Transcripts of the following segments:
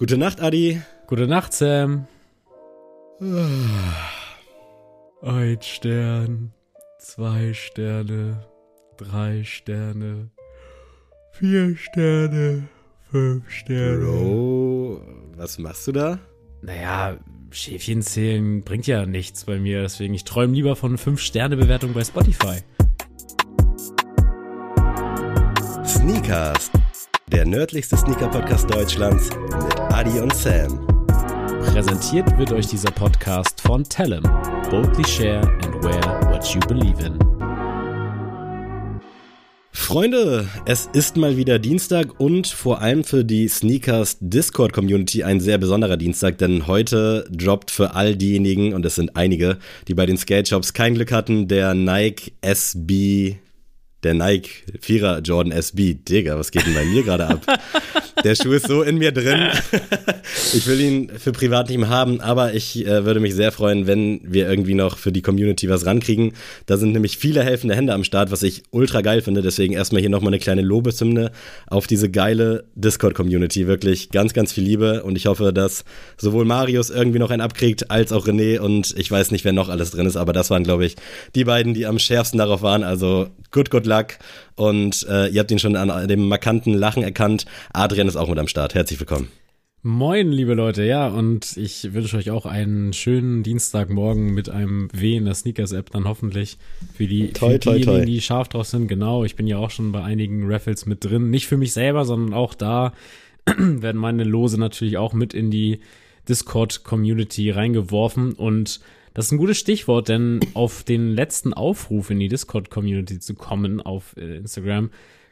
Gute Nacht, Adi. Gute Nacht, Sam. Ein Stern, zwei Sterne, drei Sterne, vier Sterne, fünf Sterne. Bro, was machst du da? Naja, Schäfchen zählen bringt ja nichts bei mir, deswegen ich träume lieber von 5-Sterne-Bewertung bei Spotify. Sneakers, der nördlichste Sneaker-Podcast Deutschlands mit Adi und Sam. Präsentiert wird euch dieser Podcast von Tellem. Boldly share and wear what you believe in. Freunde, es ist mal wieder Dienstag und vor allem für die Sneakers Discord Community ein sehr besonderer Dienstag, denn heute droppt für all diejenigen, und es sind einige, die bei den Skate Shops kein Glück hatten, der Nike SB der Nike Vierer Jordan SB. Digga, was geht denn bei mir gerade ab? Der Schuh ist so in mir drin. Ich will ihn für privat nicht mehr haben, aber ich äh, würde mich sehr freuen, wenn wir irgendwie noch für die Community was rankriegen. Da sind nämlich viele helfende Hände am Start, was ich ultra geil finde. Deswegen erstmal hier nochmal eine kleine Lobeshymne auf diese geile Discord-Community. Wirklich ganz, ganz viel Liebe und ich hoffe, dass sowohl Marius irgendwie noch einen abkriegt, als auch René und ich weiß nicht, wer noch alles drin ist, aber das waren, glaube ich, die beiden, die am schärfsten darauf waren. Also good, good luck und äh, ihr habt ihn schon an dem markanten Lachen erkannt. Adrian ist auch mit am Start. Herzlich willkommen. Moin, liebe Leute, ja, und ich wünsche euch auch einen schönen Dienstagmorgen mit einem W in der Sneakers-App dann hoffentlich für die, toi, für toi, diejenigen, toi. die scharf drauf sind. Genau, ich bin ja auch schon bei einigen Raffles mit drin. Nicht für mich selber, sondern auch da werden meine Lose natürlich auch mit in die Discord-Community reingeworfen und das ist ein gutes Stichwort, denn auf den letzten Aufruf in die Discord-Community zu kommen auf äh, Instagram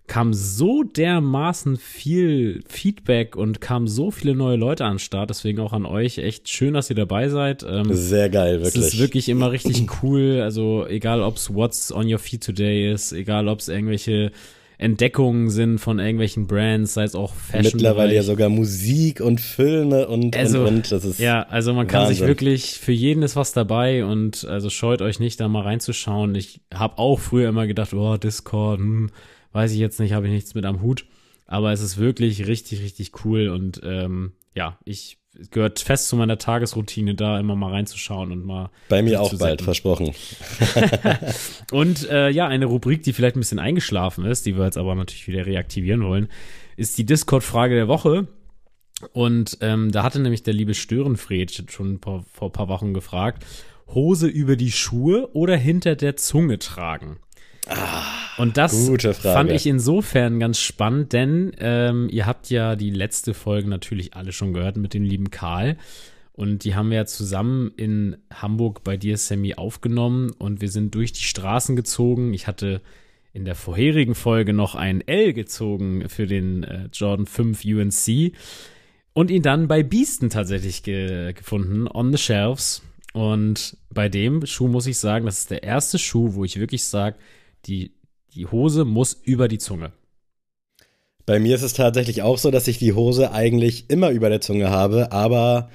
kam so dermaßen viel Feedback und kamen so viele neue Leute an den Start. Deswegen auch an euch. Echt schön, dass ihr dabei seid. Ähm, Sehr geil, es wirklich. ist wirklich immer richtig cool. Also egal, ob's What's on your feed today ist, egal, ob's irgendwelche Entdeckungen sind von irgendwelchen Brands, sei es auch Fashion. Mittlerweile ja sogar Musik und Filme und, Also, und, und. Das ist Ja, also man kann sich Wahnsinn. wirklich, für jeden ist was dabei und also scheut euch nicht, da mal reinzuschauen. Ich habe auch früher immer gedacht, oh, Discord, hm, weiß ich jetzt nicht, habe ich nichts mit am Hut. Aber es ist wirklich richtig, richtig cool und ähm, ja, ich gehört fest zu meiner Tagesroutine, da immer mal reinzuschauen und mal. bei mir auch bald, versprochen. Und äh, ja, eine Rubrik, die vielleicht ein bisschen eingeschlafen ist, die wir jetzt aber natürlich wieder reaktivieren wollen, ist die Discord-Frage der Woche. Und ähm, da hatte nämlich der liebe Störenfred schon paar, vor ein paar Wochen gefragt, Hose über die Schuhe oder hinter der Zunge tragen? Und das fand ich insofern ganz spannend, denn ähm, ihr habt ja die letzte Folge natürlich alle schon gehört mit dem lieben Karl. Und die haben wir ja zusammen in Hamburg bei dir, Sammy, aufgenommen und wir sind durch die Straßen gezogen. Ich hatte in der vorherigen Folge noch ein L gezogen für den äh, Jordan 5 UNC und ihn dann bei Beasten tatsächlich ge gefunden, on the shelves. Und bei dem Schuh muss ich sagen, das ist der erste Schuh, wo ich wirklich sage, die, die Hose muss über die Zunge. Bei mir ist es tatsächlich auch so, dass ich die Hose eigentlich immer über der Zunge habe, aber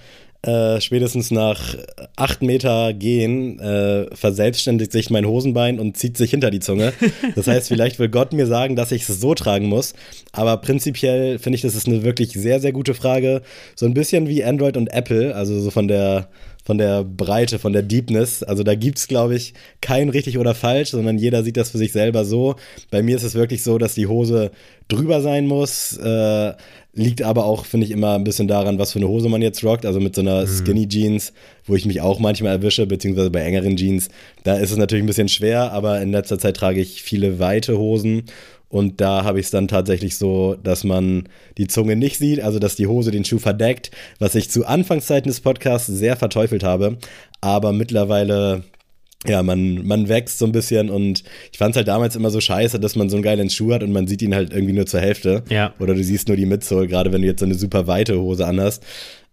äh, spätestens nach acht Meter gehen äh, verselbstständigt sich mein Hosenbein und zieht sich hinter die Zunge. Das heißt, vielleicht will Gott mir sagen, dass ich es so tragen muss. Aber prinzipiell finde ich, das ist eine wirklich sehr, sehr gute Frage. So ein bisschen wie Android und Apple, also so von der von der Breite, von der Deepness. Also da gibt's, glaube ich, kein richtig oder falsch, sondern jeder sieht das für sich selber so. Bei mir ist es wirklich so, dass die Hose drüber sein muss. Äh, liegt aber auch, finde ich, immer ein bisschen daran, was für eine Hose man jetzt rockt. Also mit so einer Skinny Jeans, wo ich mich auch manchmal erwische, beziehungsweise bei engeren Jeans, da ist es natürlich ein bisschen schwer, aber in letzter Zeit trage ich viele weite Hosen. Und da habe ich es dann tatsächlich so, dass man die Zunge nicht sieht, also dass die Hose den Schuh verdeckt, was ich zu Anfangszeiten des Podcasts sehr verteufelt habe. Aber mittlerweile, ja, man, man wächst so ein bisschen und ich fand es halt damals immer so scheiße, dass man so einen geilen Schuh hat und man sieht ihn halt irgendwie nur zur Hälfte. Ja. Oder du siehst nur die Midsole, gerade wenn du jetzt so eine super weite Hose anhast.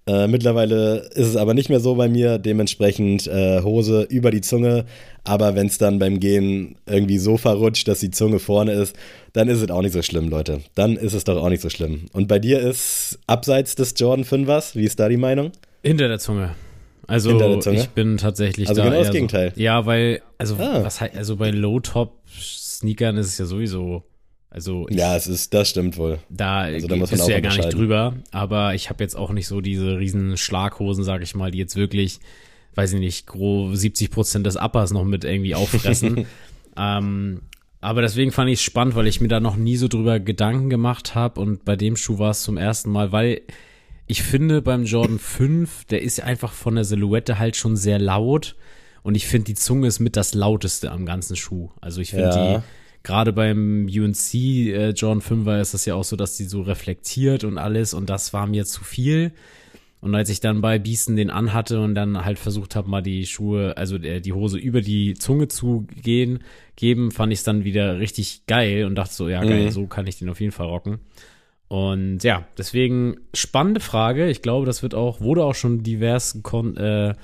Äh, mittlerweile ist es aber nicht mehr so bei mir, dementsprechend äh, Hose über die Zunge. Aber wenn es dann beim Gehen irgendwie so verrutscht, dass die Zunge vorne ist, dann ist es auch nicht so schlimm, Leute. Dann ist es doch auch nicht so schlimm. Und bei dir ist abseits des Jordan 5ers, wie ist da die Meinung? Hinter der Zunge. Also ich bin tatsächlich Also da genau das Gegenteil. So, ja, weil also Ah. was also bei Low Top Sneakern ist es ja sowieso Also ich, ja, es ist, das stimmt wohl. Da, also, da bist du ja gar nicht drüber, aber ich habe jetzt auch nicht so diese riesen Schlaghosen, sag ich mal, die jetzt wirklich, weiß ich nicht, grob 70 Prozent des Uppers noch mit irgendwie auffressen. ähm, aber deswegen fand ich es spannend, weil ich mir da noch nie so drüber Gedanken gemacht habe und bei dem Schuh war es zum ersten Mal, weil ich finde beim Jordan 5, der ist einfach von der Silhouette halt schon sehr laut und ich finde die Zunge ist mit das lauteste am ganzen Schuh. Also ich finde ja. die gerade beim UNC äh, John 5er ist das ja auch so, dass die so reflektiert und alles und das war mir zu viel. Und als ich dann bei Biesten den anhatte und dann halt versucht habe, mal die Schuhe, also äh, die Hose über die Zunge zu gehen, geben, fand ich es dann wieder richtig geil und dachte so, ja geil, mhm. so kann ich den auf jeden Fall rocken. Und ja, deswegen spannende Frage. Ich glaube, das wird auch, wurde auch schon divers kon äh,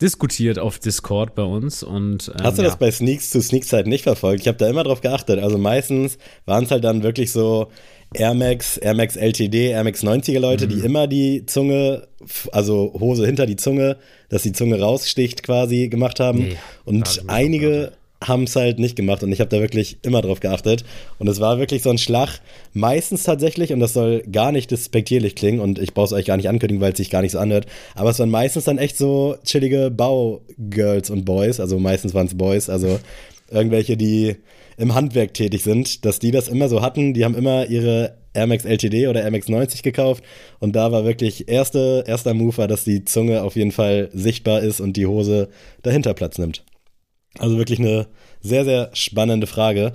diskutiert auf Discord bei uns. Und, ähm, Hast du das bei Sneaks zu Sneaks-Zeit nicht verfolgt? Ich habe da immer drauf geachtet. Also meistens waren es halt dann wirklich so Air Max, Air Max LTD, Air Max 90er Leute, mhm. die immer die Zunge, also Hose hinter die Zunge, dass die Zunge raussticht quasi gemacht haben. Nee, und einige haben es halt nicht gemacht und ich habe da wirklich immer drauf geachtet. Und es war wirklich so ein Schlag, meistens tatsächlich, und das soll gar nicht despektierlich klingen und ich brauche es euch gar nicht ankündigen, weil es sich gar nicht so anhört, aber es waren meistens dann echt so chillige Baugirls und Boys, also meistens waren es Boys, also irgendwelche, die im Handwerk tätig sind, dass die das immer so hatten, die haben immer ihre Air Max LTD oder Air Max 90 gekauft und da war wirklich erste, erster Move war, dass die Zunge auf jeden Fall sichtbar ist und die Hose dahinter Platz nimmt. Also wirklich eine sehr, sehr spannende Frage.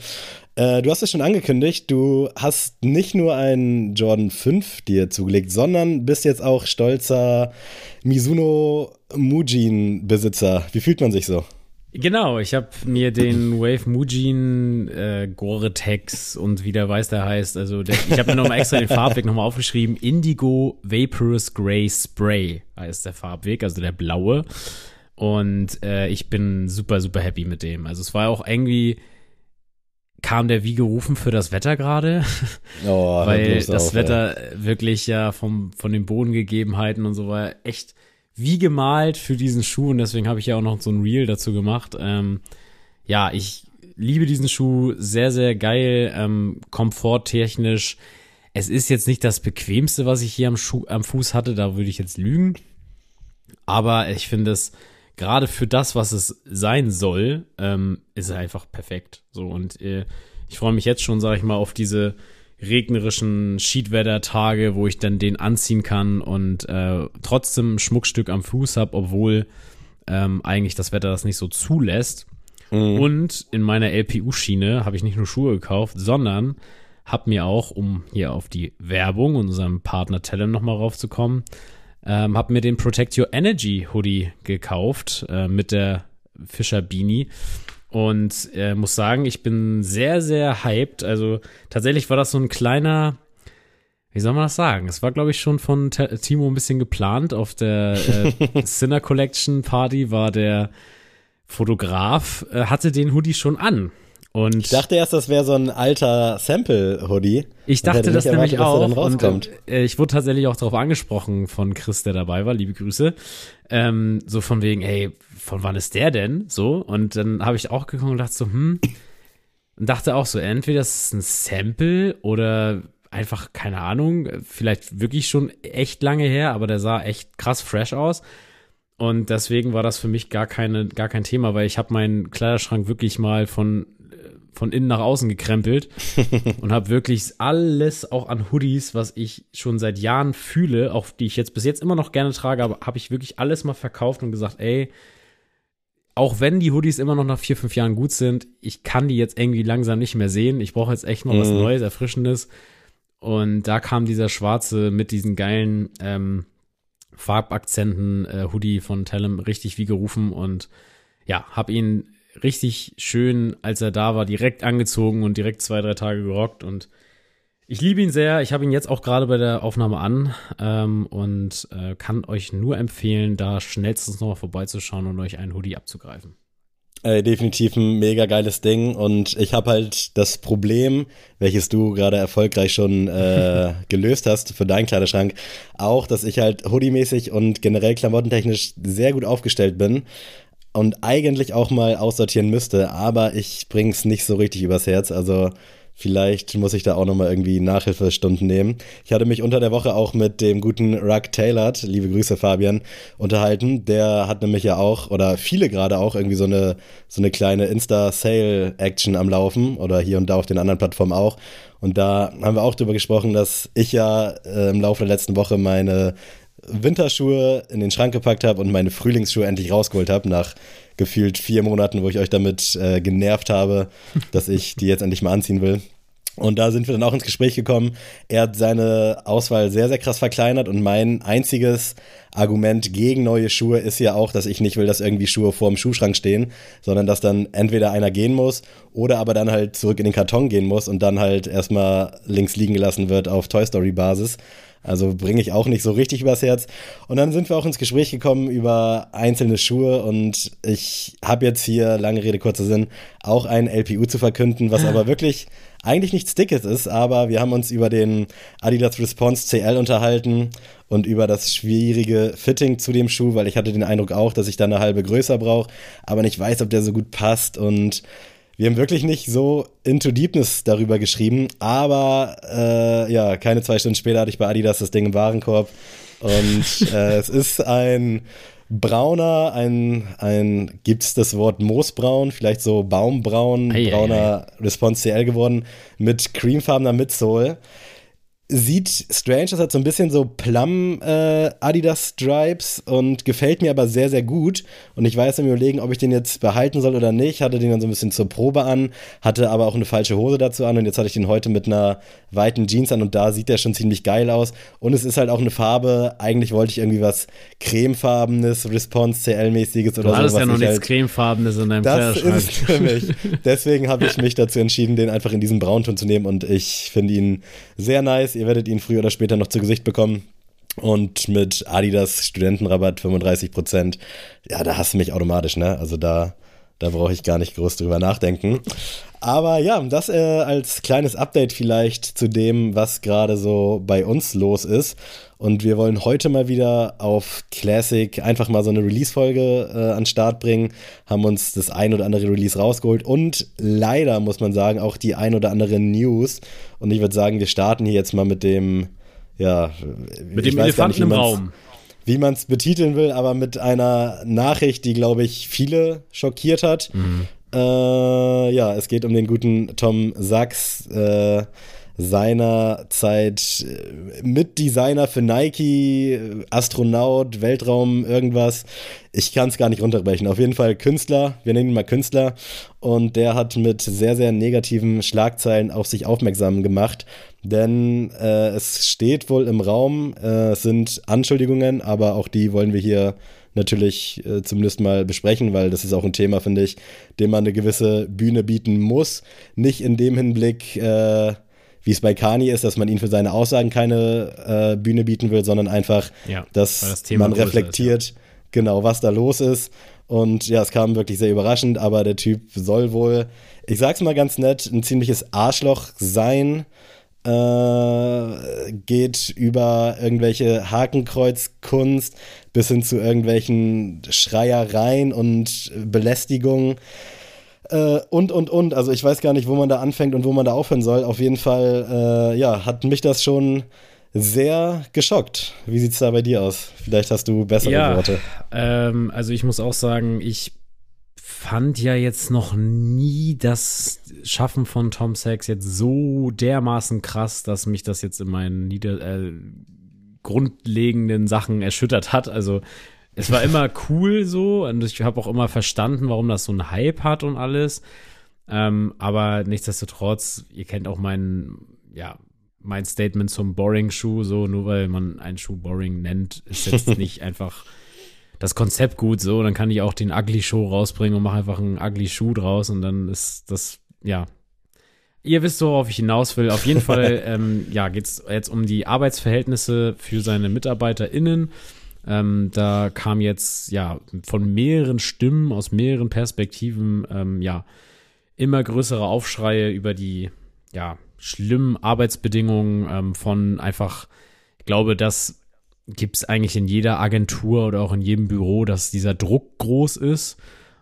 Äh, du hast es schon angekündigt, du hast nicht nur einen Jordan 5 dir zugelegt, sondern bist jetzt auch stolzer Mizuno Mujin-Besitzer. Wie fühlt man sich so? Genau, ich habe mir den Wave Mujin äh, Gore-Tex und wie der weiß der heißt, also der, ich habe mir nochmal extra den Farbweg nochmal aufgeschrieben. Indigo Vaporous Gray Spray heißt der Farbweg, also der blaue. Und äh, ich bin super, super happy mit dem. Also es war auch irgendwie, kam der wie gerufen für das Wetter gerade. Oh, Weil das auf, Wetter ey. wirklich ja vom, von den Bodengegebenheiten und so war echt wie gemalt für diesen Schuh. Und deswegen habe ich ja auch noch so ein Reel dazu gemacht. Ähm, ja, ich liebe diesen Schuh, sehr, sehr geil, ähm, komforttechnisch. Es ist jetzt nicht das bequemste, was ich hier am, Schuh, am Fuß hatte, da würde ich jetzt lügen. Aber ich finde es gerade für das, was es sein soll, ähm, ist es einfach perfekt. So und äh, ich freue mich jetzt schon, sage ich mal, auf diese regnerischen Schiedwetter-Tage, wo ich dann den anziehen kann und äh, trotzdem ein Schmuckstück am Fuß habe, obwohl ähm, eigentlich das Wetter das nicht so zulässt. Mhm. Und in meiner LPU-Schiene habe ich nicht nur Schuhe gekauft, sondern habe mir auch, um hier auf die Werbung und unserem Partner Tellem nochmal raufzukommen, ähm, habe mir den Protect Your Energy Hoodie gekauft äh, mit der Fischer Beanie. Und äh, muss sagen, ich bin sehr, sehr hyped. Also tatsächlich war das so ein kleiner, wie soll man das sagen? Es war, glaube ich, schon von T Timo ein bisschen geplant. Auf der äh, Sinner Collection Party war der Fotograf, äh, hatte den Hoodie schon an. Und ich dachte erst, das wäre so ein alter Sample-Hoodie. Ich dachte das nämlich erwartet, auch. Und, äh, ich wurde tatsächlich auch darauf angesprochen von Chris, der dabei war. Liebe Grüße. Ähm, so von wegen, ey, von wann ist der denn? So. Und dann habe ich auch geguckt und dachte so, hm. Und dachte auch so, entweder das ist ein Sample oder einfach, keine Ahnung, vielleicht wirklich schon echt lange her, aber der sah echt krass fresh aus. Und deswegen war das für mich gar keine, gar kein Thema, weil ich habe meinen Kleiderschrank wirklich mal von von innen nach außen gekrempelt und habe wirklich alles auch an Hoodies, was ich schon seit Jahren fühle, auch die ich jetzt bis jetzt immer noch gerne trage, aber habe ich wirklich alles mal verkauft und gesagt, ey, auch wenn die Hoodies immer noch nach vier, fünf Jahren gut sind, ich kann die jetzt irgendwie langsam nicht mehr sehen. Ich brauche jetzt echt mal was mhm. Neues, Erfrischendes. Und da kam dieser schwarze mit diesen geilen ähm, Farbakzenten äh, Hoodie von Tellem richtig wie gerufen und ja, habe ihn richtig schön, als er da war, direkt angezogen und direkt zwei, drei Tage gerockt. Und ich liebe ihn sehr. Ich habe ihn jetzt auch gerade bei der Aufnahme an ähm, und äh, kann euch nur empfehlen, da schnellstens nochmal vorbeizuschauen und euch einen Hoodie abzugreifen. Äh, definitiv ein mega geiles Ding und ich habe halt das Problem, welches du gerade erfolgreich schon äh, gelöst hast für deinen Kleiderschrank, auch, dass ich halt hoodie-mäßig und generell klamottentechnisch sehr gut aufgestellt bin und eigentlich auch mal aussortieren müsste, aber ich bring's nicht so richtig übers Herz. Also Vielleicht muss ich da auch nochmal irgendwie Nachhilfestunden nehmen. Ich hatte mich unter der Woche auch mit dem guten Ruck Taylor, liebe Grüße Fabian, unterhalten. Der hat nämlich ja auch, oder viele gerade auch, irgendwie so eine, so eine kleine Insta-Sale-Action am Laufen oder hier und da auf den anderen Plattformen auch. Und da haben wir auch drüber gesprochen, dass ich ja äh, im Laufe der letzten Woche meine Winterschuhe in den Schrank gepackt habe und meine Frühlingsschuhe endlich rausgeholt habe, nach gefühlt vier Monaten, wo ich euch damit äh, genervt habe, dass ich die jetzt endlich mal anziehen will. Und da sind wir dann auch ins Gespräch gekommen. Er hat seine Auswahl sehr, sehr krass verkleinert und mein einziges Argument gegen neue Schuhe ist ja auch, dass ich nicht will, dass irgendwie Schuhe vor dem Schuhschrank stehen, sondern dass dann entweder einer gehen muss oder aber dann halt zurück in den Karton gehen muss und dann halt erstmal links liegen gelassen wird auf Toy Story Basis. Also bringe ich auch nicht so richtig übers Herz. Und dann sind wir auch ins Gespräch gekommen über einzelne Schuhe und ich habe jetzt hier, lange Rede, kurzer Sinn, auch ein LPU zu verkünden, was aber wirklich eigentlich nichts Dickes ist, aber wir haben uns über den Adidas Response CL unterhalten und über das schwierige Fitting zu dem Schuh, weil ich hatte den Eindruck auch, dass ich da eine halbe größer brauche, aber nicht weiß, ob der so gut passt und wir haben wirklich nicht so into Deepness darüber geschrieben, aber äh, ja, keine zwei Stunden später hatte ich bei Adidas das Ding im Warenkorb. Und äh, es ist ein brauner, ein, ein gibt es das Wort Moosbraun, vielleicht so Baumbraun, ei, brauner ei, ei. Response CL geworden, mit creamfarbener Midsole sieht strange, das hat so ein bisschen so Plum äh, Adidas Stripes und gefällt mir aber sehr, sehr gut. Und ich weiß im Überlegen, ob ich den jetzt behalten soll oder nicht. Hatte den dann so ein bisschen zur Probe an, hatte aber auch eine falsche Hose dazu an und jetzt hatte ich den heute mit einer weiten Jeans an und da sieht der schon ziemlich geil aus. Und es ist halt auch eine Farbe, eigentlich wollte ich irgendwie was cremefarbenes, Response CL-mäßiges oder so. Du hattest ja noch nichts halt, cremefarbenes in deinem das ist für mich. Deswegen habe ich mich dazu entschieden, den einfach in diesem Braunton zu nehmen und ich finde ihn sehr nice Ihr werdet ihn früher oder später noch zu Gesicht bekommen. Und mit Adidas Studentenrabatt 35%, ja, da hast du mich automatisch, ne? Also da, da brauche ich gar nicht groß drüber nachdenken. Aber ja, das äh, als kleines Update vielleicht zu dem, was gerade so bei uns los ist. Und wir wollen heute mal wieder auf Classic einfach mal so eine Release-Folge äh, an Start bringen, haben uns das ein oder andere Release rausgeholt und leider muss man sagen auch die ein oder andere News. Und ich würde sagen, wir starten hier jetzt mal mit dem, ja, mit dem Elefanten nicht, im Raum. Wie man es betiteln will, aber mit einer Nachricht, die, glaube ich, viele schockiert hat. Mhm. Äh, ja, es geht um den guten Tom Sachs. Äh, seinerzeit äh, Mitdesigner für Nike, Astronaut, Weltraum, irgendwas. Ich kann es gar nicht runterbrechen. Auf jeden Fall Künstler, wir nennen ihn mal Künstler. Und der hat mit sehr, sehr negativen Schlagzeilen auf sich aufmerksam gemacht. Denn äh, es steht wohl im Raum, äh, es sind Anschuldigungen, aber auch die wollen wir hier natürlich äh, zumindest mal besprechen, weil das ist auch ein Thema, finde ich, dem man eine gewisse Bühne bieten muss. Nicht in dem Hinblick, äh, wie es bei Kani ist, dass man ihn für seine Aussagen keine äh, Bühne bieten will, sondern einfach, ja, dass das man reflektiert, ist, ja. genau, was da los ist. Und ja, es kam wirklich sehr überraschend, aber der Typ soll wohl, ich sag's mal ganz nett, ein ziemliches Arschloch sein. Äh, geht über irgendwelche Hakenkreuzkunst bis hin zu irgendwelchen Schreiereien und Belästigungen. Äh, und, und, und. Also ich weiß gar nicht, wo man da anfängt und wo man da aufhören soll. Auf jeden Fall, äh, ja, hat mich das schon sehr geschockt. Wie sieht es da bei dir aus? Vielleicht hast du bessere ja, Worte. Ähm, also ich muss auch sagen, ich fand ja jetzt noch nie das Schaffen von Tom Sachs jetzt so dermaßen krass, dass mich das jetzt in meinen nieder äh, grundlegenden Sachen erschüttert hat. Also es war immer cool so und ich habe auch immer verstanden, warum das so einen Hype hat und alles. Ähm, aber nichtsdestotrotz, ihr kennt auch mein, ja, mein Statement zum Boring-Schuh, so nur weil man einen Schuh Boring nennt, ist jetzt nicht einfach das Konzept gut so, dann kann ich auch den Ugly Show rausbringen und mache einfach einen Ugly Schuh draus und dann ist das, ja. Ihr wisst, worauf ich hinaus will. Auf jeden Fall, ähm, ja, geht es jetzt um die Arbeitsverhältnisse für seine MitarbeiterInnen. Ähm, da kam jetzt ja von mehreren Stimmen aus mehreren Perspektiven ähm, ja immer größere Aufschreie über die ja schlimmen Arbeitsbedingungen ähm, von einfach, ich glaube, das gibt es eigentlich in jeder Agentur oder auch in jedem Büro, dass dieser Druck groß ist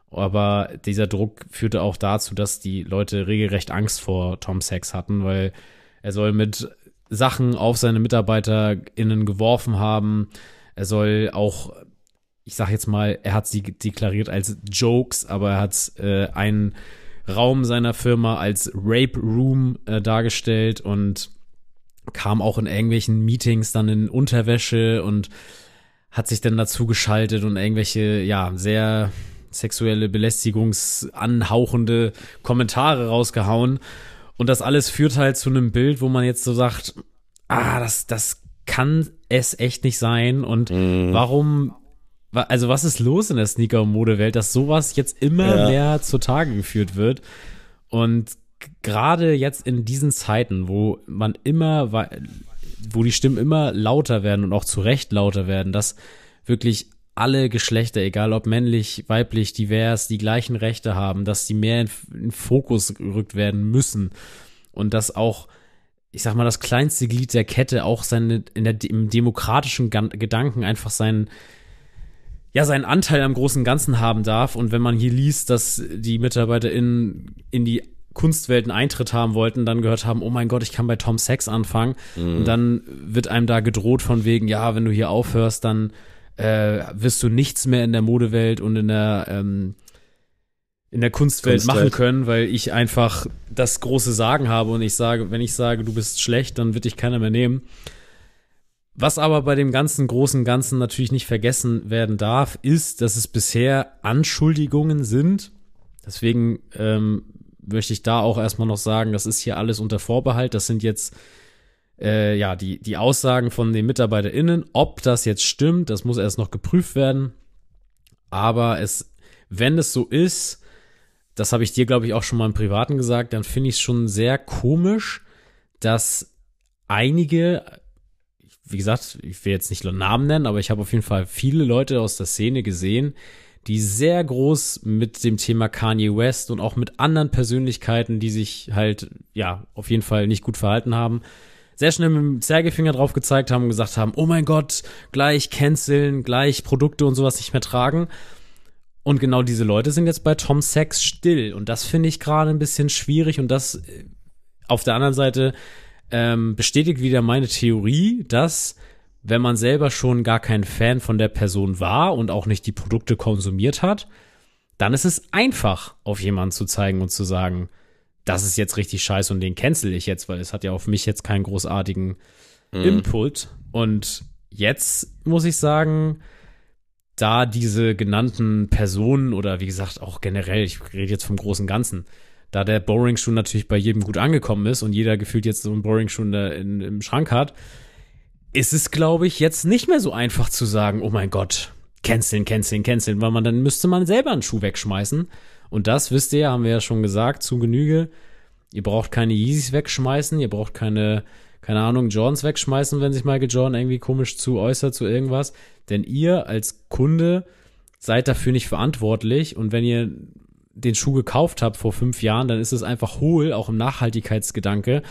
Aber dieser Druck führte auch dazu, dass die Leute regelrecht Angst vor Tom Sachs hatten, weil er soll mit Sachen auf seine MitarbeiterInnen geworfen haben. Er soll auch, ich sag jetzt mal, er hat sie deklariert als Jokes, aber er hat äh, einen Raum seiner Firma als Rape Room äh, dargestellt und kam auch in irgendwelchen Meetings dann in Unterwäsche und hat sich dann dazu geschaltet und irgendwelche, ja, sehr sexuelle belästigungsanhauchende Kommentare rausgehauen. Und das alles führt halt zu einem Bild, wo man jetzt so sagt, ah, das, das kann es echt nicht sein. Und mm. warum, also was ist los in der Sneaker- und Modewelt, dass sowas jetzt immer ja. mehr zutage geführt wird? Und gerade jetzt in diesen Zeiten, wo man immer, wo die Stimmen immer lauter werden und auch zu Recht lauter werden, dass wirklich alle Geschlechter, egal ob männlich, weiblich, divers, die gleichen Rechte haben, dass die mehr in, in Fokus gerückt werden müssen und dass auch, ich sag mal, das kleinste Glied der Kette auch seine, in der, im demokratischen Gedanken einfach seinen, ja, seinen Anteil am großen Ganzen haben darf. Und wenn man hier liest, dass die MitarbeiterInnen in die Kunstwelten Eintritt haben wollten, dann gehört haben, oh mein Gott, ich kann bei Tom Sachs anfangen. Mhm. Und dann wird einem da gedroht von wegen, ja, wenn du hier aufhörst, dann äh, wirst du nichts mehr in der Modewelt und in der ähm, in der Kunstwelt, Kunstwelt machen können, weil ich einfach das große Sagen habe und ich sage, wenn ich sage, du bist schlecht, dann wird dich keiner mehr nehmen. Was aber bei dem ganzen großen Ganzen natürlich nicht vergessen werden darf, ist, dass es bisher Anschuldigungen sind. Deswegen ähm, möchte ich da auch erstmal noch sagen, das ist hier alles unter Vorbehalt. Das sind jetzt äh, ja, die, die Aussagen von den MitarbeiterInnen. Ob das jetzt stimmt, das muss erst noch geprüft werden. Aber es, wenn es so ist, das habe ich dir, glaube ich, auch schon mal im Privaten gesagt, dann finde ich es schon sehr komisch, dass einige, wie gesagt, ich will jetzt nicht nur Namen nennen, aber ich habe auf jeden Fall viele Leute aus der Szene gesehen, die sehr groß mit dem Thema Kanye West und auch mit anderen Persönlichkeiten, die sich halt, ja, auf jeden Fall nicht gut verhalten haben, sehr schnell mit dem Zeigefinger drauf gezeigt haben und gesagt haben, oh mein Gott, gleich canceln, gleich Produkte und sowas nicht mehr tragen. Und genau diese Leute sind jetzt bei Tom Sachs still. Und das finde ich gerade ein bisschen schwierig. Und das äh, auf der anderen Seite ähm, bestätigt wieder meine Theorie, dass wenn man selber schon gar kein Fan von der Person war und auch nicht die Produkte konsumiert hat, dann ist es einfach, auf jemanden zu zeigen und zu sagen, das ist jetzt richtig scheiße und den cancel ich jetzt, weil es hat ja auf mich jetzt keinen großartigen mhm. Input. Und jetzt muss ich sagen, da diese genannten Personen oder wie gesagt auch generell, ich rede jetzt vom großen Ganzen, da der Boring-Schuh natürlich bei jedem gut angekommen ist und jeder gefühlt jetzt so einen Boring-Schuh in, im Schrank hat, ist es, glaube ich, jetzt nicht mehr so einfach zu sagen, oh mein Gott, canceln, canceln, canceln, weil man dann müsste man selber einen Schuh wegschmeißen. Und das, wisst ihr, haben wir ja schon gesagt, zu Genüge. Ihr braucht keine Yeezys wegschmeißen, ihr braucht keine, keine Ahnung, Jordans wegschmeißen, wenn sich Michael Jordan irgendwie komisch zu äußert zu irgendwas. Denn ihr als Kunde seid dafür nicht verantwortlich. Und wenn ihr den Schuh gekauft habt vor fünf Jahren, dann ist es einfach hohl, auch im Nachhaltigkeitsgedanke,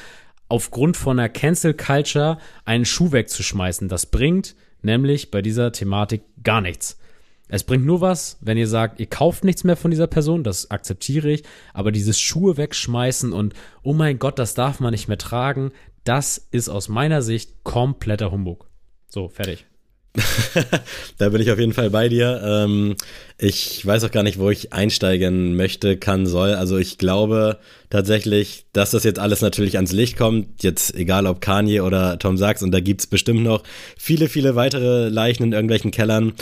aufgrund von einer Cancel Culture einen Schuh wegzuschmeißen. Das bringt nämlich bei dieser Thematik gar nichts. Es bringt nur was, wenn ihr sagt, ihr kauft nichts mehr von dieser Person, das akzeptiere ich, aber dieses Schuhe wegschmeißen und oh mein Gott, das darf man nicht mehr tragen, das ist aus meiner Sicht kompletter Humbug. So, fertig. da bin ich auf jeden Fall bei dir. Ähm, ich weiß auch gar nicht, wo ich einsteigen möchte, kann, soll. Also ich glaube tatsächlich, dass das jetzt alles natürlich ans Licht kommt. Jetzt egal ob Kanye oder Tom Sachs und da gibt's bestimmt noch viele, viele weitere Leichen in irgendwelchen Kellern.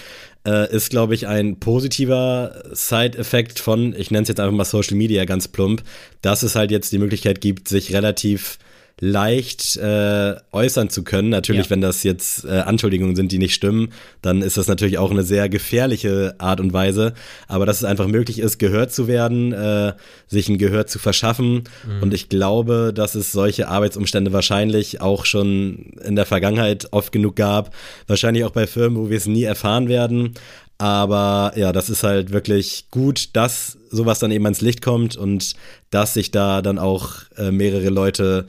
Äh, ist, glaube ich, ein positiver Side-Effekt von, ich nenne es jetzt einfach mal Social Media ganz plump, dass es halt jetzt die Möglichkeit gibt, sich relativ leicht äh, äußern zu können. Natürlich, ja. wenn das jetzt äh, Anschuldigungen sind, die nicht stimmen, dann ist das natürlich auch eine sehr gefährliche Art und Weise. Aber dass es einfach möglich ist, gehört zu werden, äh, sich ein Gehör zu verschaffen. Mhm. Und ich glaube, dass es solche Arbeitsumstände wahrscheinlich auch schon in der Vergangenheit oft genug gab. Wahrscheinlich auch bei Firmen, wo wir es nie erfahren werden. Aber ja, das ist halt wirklich gut, dass sowas dann eben ans Licht kommt und dass sich da dann auch äh, mehrere Leute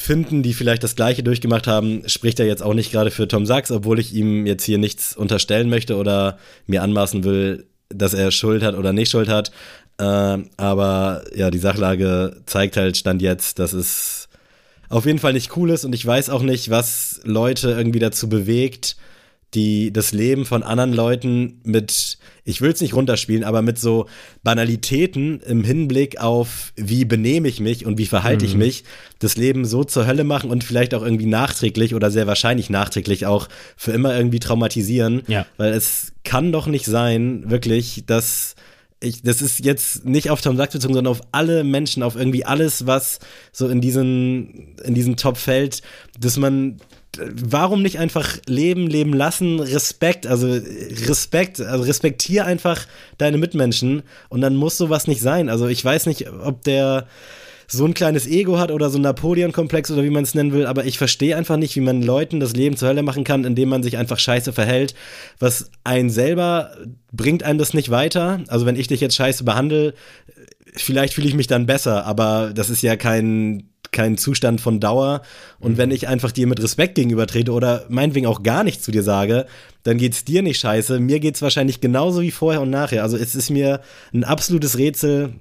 finden, die vielleicht das Gleiche durchgemacht haben, spricht er jetzt auch nicht gerade für Tom Sachs, obwohl ich ihm jetzt hier nichts unterstellen möchte oder mir anmaßen will, dass er Schuld hat oder nicht Schuld hat. Äh, aber ja, die Sachlage zeigt halt Stand jetzt, dass es auf jeden Fall nicht cool ist und ich weiß auch nicht, was Leute irgendwie dazu bewegt, die das Leben von anderen Leuten mit, ich will es nicht runterspielen, aber mit so Banalitäten im Hinblick auf, wie benehme ich mich und wie verhalte mhm. ich mich, das Leben so zur Hölle machen und vielleicht auch irgendwie nachträglich oder sehr wahrscheinlich nachträglich auch für immer irgendwie traumatisieren. Ja. Weil es kann doch nicht sein, wirklich, dass ich, das ist jetzt nicht auf Tom Sachs bezogen, sondern auf alle Menschen, auf irgendwie alles, was so in diesen, in diesen Top fällt, dass man warum nicht einfach leben, leben lassen, Respekt, also Respekt, also respektier einfach deine Mitmenschen und dann muss sowas nicht sein. Also ich weiß nicht, ob der so ein kleines Ego hat oder so ein Napoleon-Komplex oder wie man es nennen will, aber ich verstehe einfach nicht, wie man Leuten das Leben zur Hölle machen kann, indem man sich einfach scheiße verhält. Was einen selber bringt einem das nicht weiter. Also wenn ich dich jetzt scheiße behandle, vielleicht fühle ich mich dann besser, aber das ist ja kein kein Zustand von Dauer. Und mhm. wenn ich einfach dir mit Respekt gegenüber trete oder meinetwegen auch gar nichts zu dir sage, dann geht's dir nicht scheiße. Mir geht's wahrscheinlich genauso wie vorher und nachher. Also es ist mir ein absolutes Rätsel,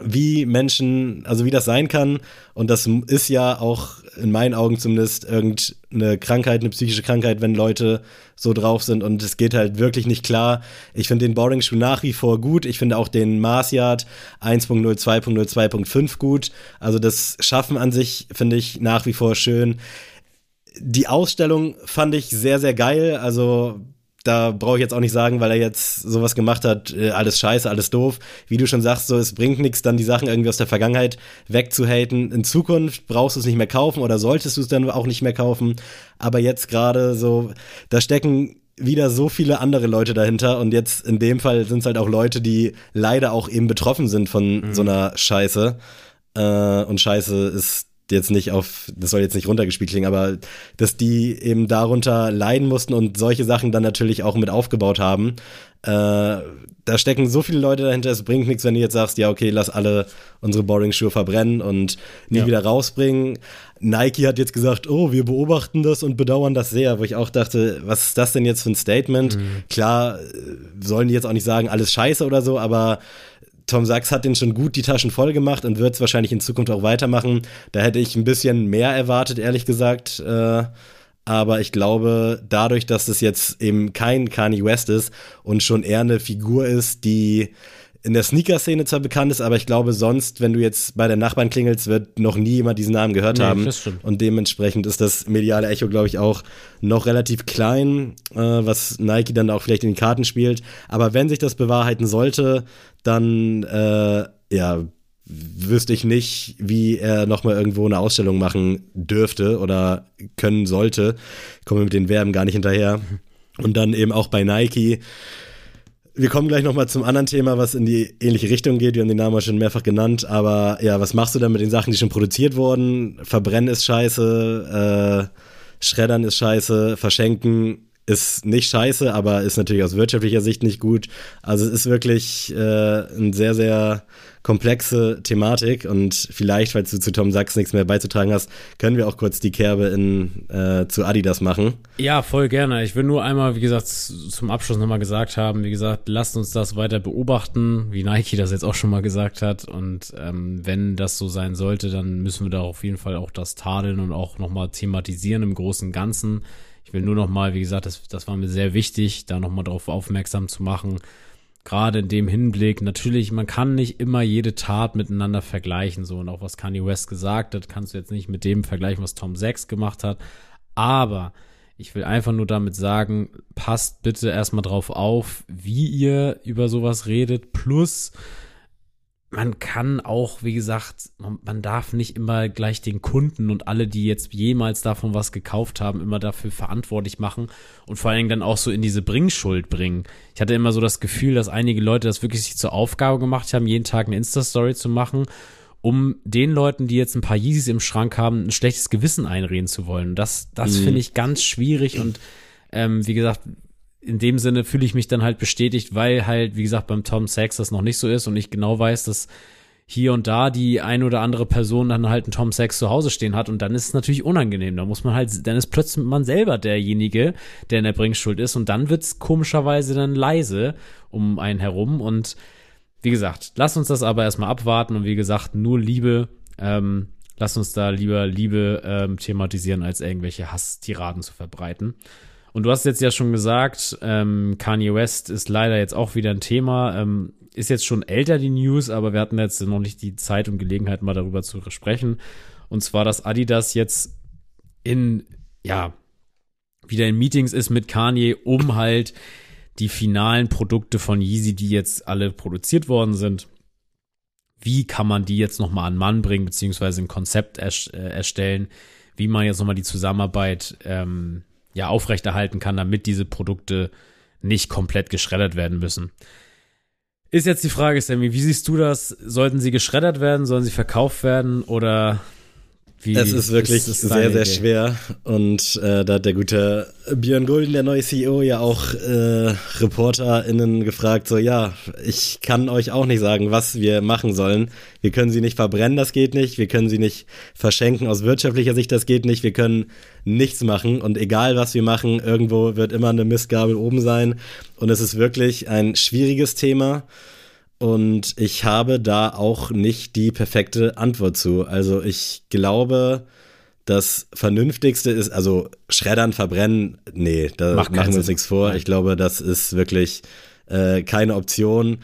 wie Menschen, also wie das sein kann. Und das ist ja auch in meinen Augen zumindest irgendeine Krankheit, eine psychische Krankheit, wenn Leute so drauf sind und es geht halt wirklich nicht klar. Ich finde den Boring Schuh nach wie vor gut. Ich finde auch den Mars Yard 1.0, 2.0, 2.5 gut. Also das Schaffen an sich finde ich nach wie vor schön. Die Ausstellung fand ich sehr, sehr geil. Also da brauche ich jetzt auch nicht sagen, weil er jetzt sowas gemacht hat, äh, alles scheiße, alles doof. Wie du schon sagst, so es bringt nichts, dann die Sachen irgendwie aus der Vergangenheit wegzuhaten. In Zukunft brauchst du es nicht mehr kaufen oder solltest du es dann auch nicht mehr kaufen. Aber jetzt gerade so, da stecken wieder so viele andere Leute dahinter und jetzt in dem Fall sind es halt auch Leute, die leider auch eben betroffen sind von mhm. so einer Scheiße. Äh, und Scheiße ist jetzt nicht auf, das soll jetzt nicht runtergespielt klingen, aber dass die eben darunter leiden mussten und solche Sachen dann natürlich auch mit aufgebaut haben. Äh, da stecken so viele Leute dahinter, es bringt nichts, wenn du jetzt sagst, ja, okay, lass alle unsere Boring-Schuhe verbrennen und nie ja. wieder rausbringen. Nike hat jetzt gesagt, oh, wir beobachten das und bedauern das sehr, wo ich auch dachte, was ist das denn jetzt für ein Statement? Mhm. Klar, äh, sollen die jetzt auch nicht sagen, alles scheiße oder so, aber Tom Sachs hat den schon gut die Taschen voll gemacht und wird es wahrscheinlich in Zukunft auch weitermachen. Da hätte ich ein bisschen mehr erwartet, ehrlich gesagt. Äh, aber ich glaube, dadurch, dass es jetzt eben kein Kanye West ist und schon eher eine Figur ist, die in der Sneaker-Szene zwar bekannt ist, aber ich glaube sonst, wenn du jetzt bei den Nachbarn klingelst, wird noch nie jemand diesen Namen gehört nee, haben. Und dementsprechend ist das mediale Echo, glaube ich, auch noch relativ klein, äh, was Nike dann auch vielleicht in die Karten spielt. Aber wenn sich das bewahrheiten sollte, dann äh, ja, wüsste ich nicht, wie er nochmal irgendwo eine Ausstellung machen dürfte oder können sollte. Ich komme mit den Verben gar nicht hinterher. Und dann eben auch bei Nike wir kommen gleich nochmal zum anderen Thema, was in die ähnliche Richtung geht. Wir haben den Namen schon mehrfach genannt. Aber ja, was machst du dann mit den Sachen, die schon produziert wurden? Verbrennen ist scheiße, äh, Schreddern ist scheiße, verschenken ist nicht scheiße, aber ist natürlich aus wirtschaftlicher Sicht nicht gut. Also es ist wirklich äh, ein sehr, sehr komplexe Thematik und vielleicht, falls du zu Tom Sachs nichts mehr beizutragen hast, können wir auch kurz die Kerbe in, äh, zu Adidas machen. Ja, voll gerne. Ich will nur einmal, wie gesagt, zum Abschluss nochmal gesagt haben, wie gesagt, lasst uns das weiter beobachten, wie Nike das jetzt auch schon mal gesagt hat und ähm, wenn das so sein sollte, dann müssen wir da auf jeden Fall auch das tadeln und auch nochmal thematisieren im großen Ganzen. Ich will nur nochmal, wie gesagt, das, das war mir sehr wichtig, da nochmal darauf aufmerksam zu machen, gerade in dem Hinblick, natürlich, man kann nicht immer jede Tat miteinander vergleichen, so und auch was Kanye West gesagt hat, kannst du jetzt nicht mit dem vergleichen, was Tom Sachs gemacht hat, aber ich will einfach nur damit sagen, passt bitte erstmal drauf auf, wie ihr über sowas redet, plus man kann auch, wie gesagt, man, man, darf nicht immer gleich den Kunden und alle, die jetzt jemals davon was gekauft haben, immer dafür verantwortlich machen und vor allen Dingen dann auch so in diese Bringschuld bringen. Ich hatte immer so das Gefühl, dass einige Leute das wirklich sich zur Aufgabe gemacht haben, jeden Tag eine Insta-Story zu machen, um den Leuten, die jetzt ein paar Yeezys im Schrank haben, ein schlechtes Gewissen einreden zu wollen. Das, das mhm. finde ich ganz schwierig und ähm, wie gesagt, in dem Sinne fühle ich mich dann halt bestätigt, weil halt, wie gesagt, beim Tom Sachs das noch nicht so ist und ich genau weiß, dass hier und da die ein oder andere Person dann halt einen Tom Sachs zu Hause stehen hat und dann ist es natürlich unangenehm. Da muss man halt, dann ist plötzlich man selber derjenige, der in der Bringschuld ist und dann wird's komischerweise dann leise um einen herum und wie gesagt, lass uns das aber erstmal abwarten und wie gesagt, nur Liebe, ähm, lass uns da lieber Liebe ähm, thematisieren, als irgendwelche Hasstiraden zu verbreiten. Und du hast jetzt ja schon gesagt, ähm, Kanye West ist leider jetzt auch wieder ein Thema. Ähm, ist jetzt schon älter, die News, aber wir hatten jetzt noch nicht die Zeit und Gelegenheit, mal darüber zu sprechen. Und zwar, dass Adidas jetzt in, ja, wieder in Meetings ist mit Kanye, um halt die finalen Produkte von Yeezy, die jetzt alle produziert worden sind, wie kann man die jetzt nochmal an Mann bringen, beziehungsweise ein Konzept äh, erstellen, wie man jetzt nochmal die Zusammenarbeit ähm, ja aufrechterhalten kann, damit diese Produkte nicht komplett geschreddert werden müssen. Ist jetzt die Frage, Sammy, wie siehst du das? Sollten sie geschreddert werden? Sollen sie verkauft werden? Oder wie es ist wirklich ist sehr, sehr schwer. Und äh, da hat der gute Björn Gulden, der neue CEO, ja auch äh, ReporterInnen gefragt, so ja, ich kann euch auch nicht sagen, was wir machen sollen. Wir können sie nicht verbrennen, das geht nicht. Wir können sie nicht verschenken aus wirtschaftlicher Sicht, das geht nicht. Wir können nichts machen. Und egal, was wir machen, irgendwo wird immer eine Mistgabel oben sein. Und es ist wirklich ein schwieriges Thema. Und ich habe da auch nicht die perfekte Antwort zu. Also ich glaube, das Vernünftigste ist, also Schreddern, verbrennen, nee, da Macht machen wir uns nichts vor. Ich glaube, das ist wirklich äh, keine Option.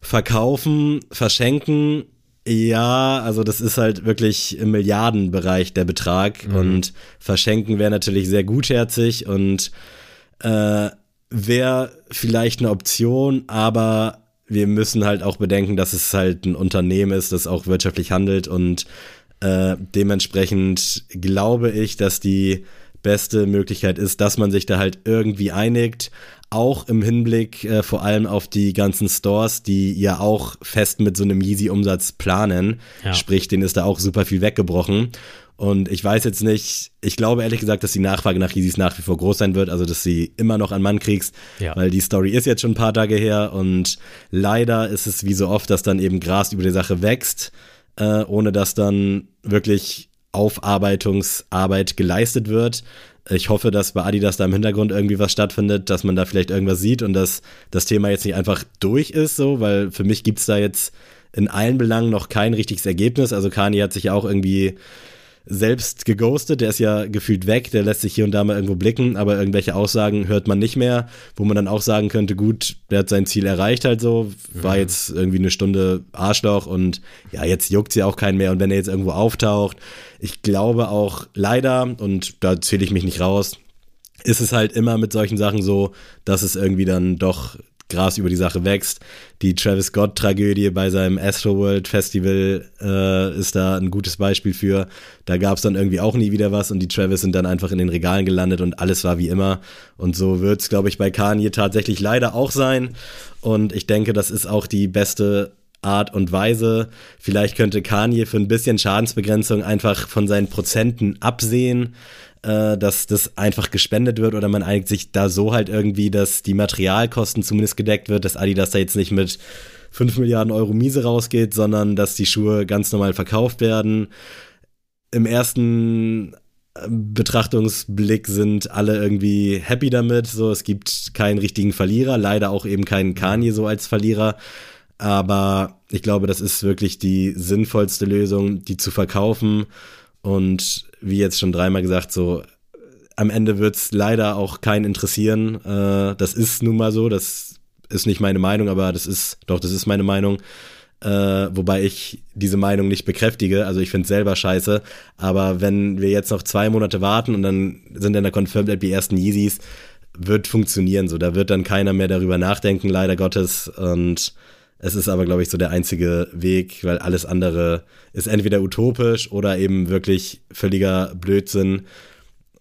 Verkaufen, verschenken, ja, also das ist halt wirklich im Milliardenbereich der Betrag mhm. und verschenken wäre natürlich sehr gutherzig und äh, wäre vielleicht eine Option, aber wir müssen halt auch bedenken, dass es halt ein Unternehmen ist, das auch wirtschaftlich handelt und äh, dementsprechend glaube ich, dass die beste Möglichkeit ist, dass man sich da halt irgendwie einigt, auch im Hinblick äh, vor allem auf die ganzen Stores, die ja auch fest mit so einem Yeezy-Umsatz planen. Ja. Sprich, denen ist da auch super viel weggebrochen. Und ich weiß jetzt nicht, ich glaube ehrlich gesagt, dass die Nachfrage nach Yeezys nach wie vor groß sein wird, also dass sie immer noch an Mann kriegst, ja. weil die Story ist jetzt schon ein paar Tage her und leider ist es wie so oft, dass dann eben Gras über die Sache wächst, äh, ohne dass dann wirklich Aufarbeitungsarbeit geleistet wird. Ich hoffe, dass bei Adidas da im Hintergrund irgendwie was stattfindet, dass man da vielleicht irgendwas sieht und dass das Thema jetzt nicht einfach durch ist, so, weil für mich gibt's da jetzt in allen Belangen noch kein richtiges Ergebnis. Also Kani hat sich ja auch irgendwie selbst geghostet, der ist ja gefühlt weg, der lässt sich hier und da mal irgendwo blicken, aber irgendwelche Aussagen hört man nicht mehr, wo man dann auch sagen könnte, gut, der hat sein Ziel erreicht halt so, war mhm. jetzt irgendwie eine Stunde Arschloch und ja, jetzt juckt's ja auch keinen mehr. Und wenn er jetzt irgendwo auftaucht, ich glaube auch leider, und da zähle ich mich nicht raus, ist es halt immer mit solchen Sachen so, dass es irgendwie dann doch Gras über die Sache wächst. Die Travis Scott-Tragödie bei seinem Astroworld Festival äh, ist da ein gutes Beispiel für. Da gab es dann irgendwie auch nie wieder was und die Travis sind dann einfach in den Regalen gelandet und alles war wie immer. Und so wird es, glaube ich, bei Kanye tatsächlich leider auch sein. Und ich denke, das ist auch die beste Art und Weise. Vielleicht könnte Kanye für ein bisschen Schadensbegrenzung einfach von seinen Prozenten absehen äh, dass das einfach gespendet wird oder man einigt sich da so halt irgendwie, dass die Materialkosten zumindest gedeckt wird, dass Adidas da jetzt nicht mit 5 Milliarden Euro Miese rausgeht, sondern dass die Schuhe ganz normal verkauft werden. Im ersten äh, Betrachtungsblick sind alle irgendwie happy damit. So, es gibt keinen richtigen Verlierer, leider auch eben keinen Kanye so als Verlierer. Aber ich glaube, das ist wirklich die sinnvollste Lösung, die zu verkaufen und wie jetzt schon dreimal gesagt, so am Ende wird es leider auch keinen interessieren. Äh, das ist nun mal so, das ist nicht meine Meinung, aber das ist, doch, das ist meine Meinung. Äh, wobei ich diese Meinung nicht bekräftige. Also ich finde es selber scheiße. Aber wenn wir jetzt noch zwei Monate warten und dann sind in der Confirmed App die ersten Yeezys, wird funktionieren. So, da wird dann keiner mehr darüber nachdenken, leider Gottes. Und es ist aber, glaube ich, so der einzige Weg, weil alles andere ist entweder utopisch oder eben wirklich völliger Blödsinn.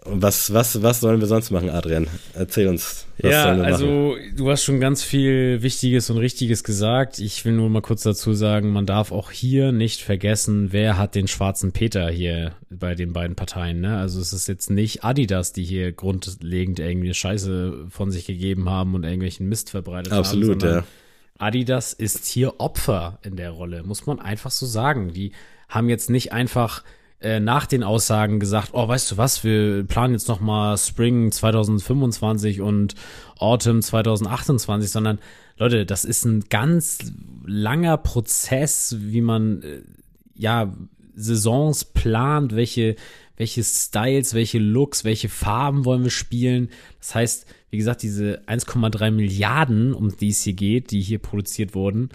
Was, was, was sollen wir sonst machen, Adrian? Erzähl uns. Was ja, also machen? du hast schon ganz viel Wichtiges und Richtiges gesagt. Ich will nur mal kurz dazu sagen, man darf auch hier nicht vergessen, wer hat den schwarzen Peter hier bei den beiden Parteien. Ne? Also es ist jetzt nicht Adidas, die hier grundlegend irgendwie Scheiße von sich gegeben haben und irgendwelchen Mist verbreitet Absolut, haben. Absolut, ja Adidas ist hier Opfer in der Rolle, muss man einfach so sagen. Die haben jetzt nicht einfach äh, nach den Aussagen gesagt, oh, weißt du was, wir planen jetzt noch mal Spring 2025 und Autumn 2028, sondern Leute, das ist ein ganz langer Prozess, wie man äh, ja Saisons plant, welche welche Styles, welche Looks, welche Farben wollen wir spielen. Das heißt, wie gesagt, diese 1,3 Milliarden, um die es hier geht, die hier produziert wurden,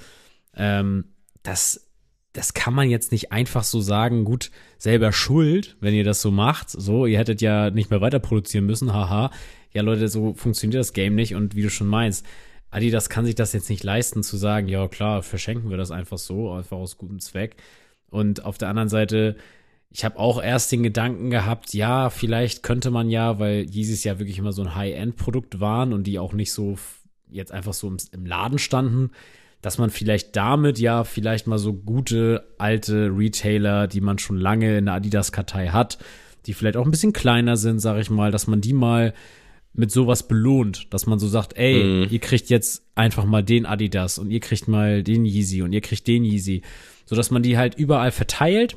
ähm, das, das kann man jetzt nicht einfach so sagen, gut, selber schuld, wenn ihr das so macht. So, ihr hättet ja nicht mehr weiter produzieren müssen, haha. Ja, Leute, so funktioniert das Game nicht und wie du schon meinst, Adidas kann sich das jetzt nicht leisten zu sagen, ja klar, verschenken wir das einfach so, einfach aus gutem Zweck. Und auf der anderen Seite, ich habe auch erst den Gedanken gehabt, ja, vielleicht könnte man ja, weil Yeezys ja wirklich immer so ein High-End-Produkt waren und die auch nicht so jetzt einfach so im, im, Laden standen, dass man vielleicht damit ja vielleicht mal so gute alte Retailer, die man schon lange in der Adidas-Kartei hat, die vielleicht auch ein bisschen kleiner sind, sag ich mal, dass man die mal mit sowas belohnt, dass man so sagt, ey, mhm. ihr kriegt jetzt einfach mal den Adidas und ihr kriegt mal den Yeezy und ihr kriegt den Yeezy, so dass man die halt überall verteilt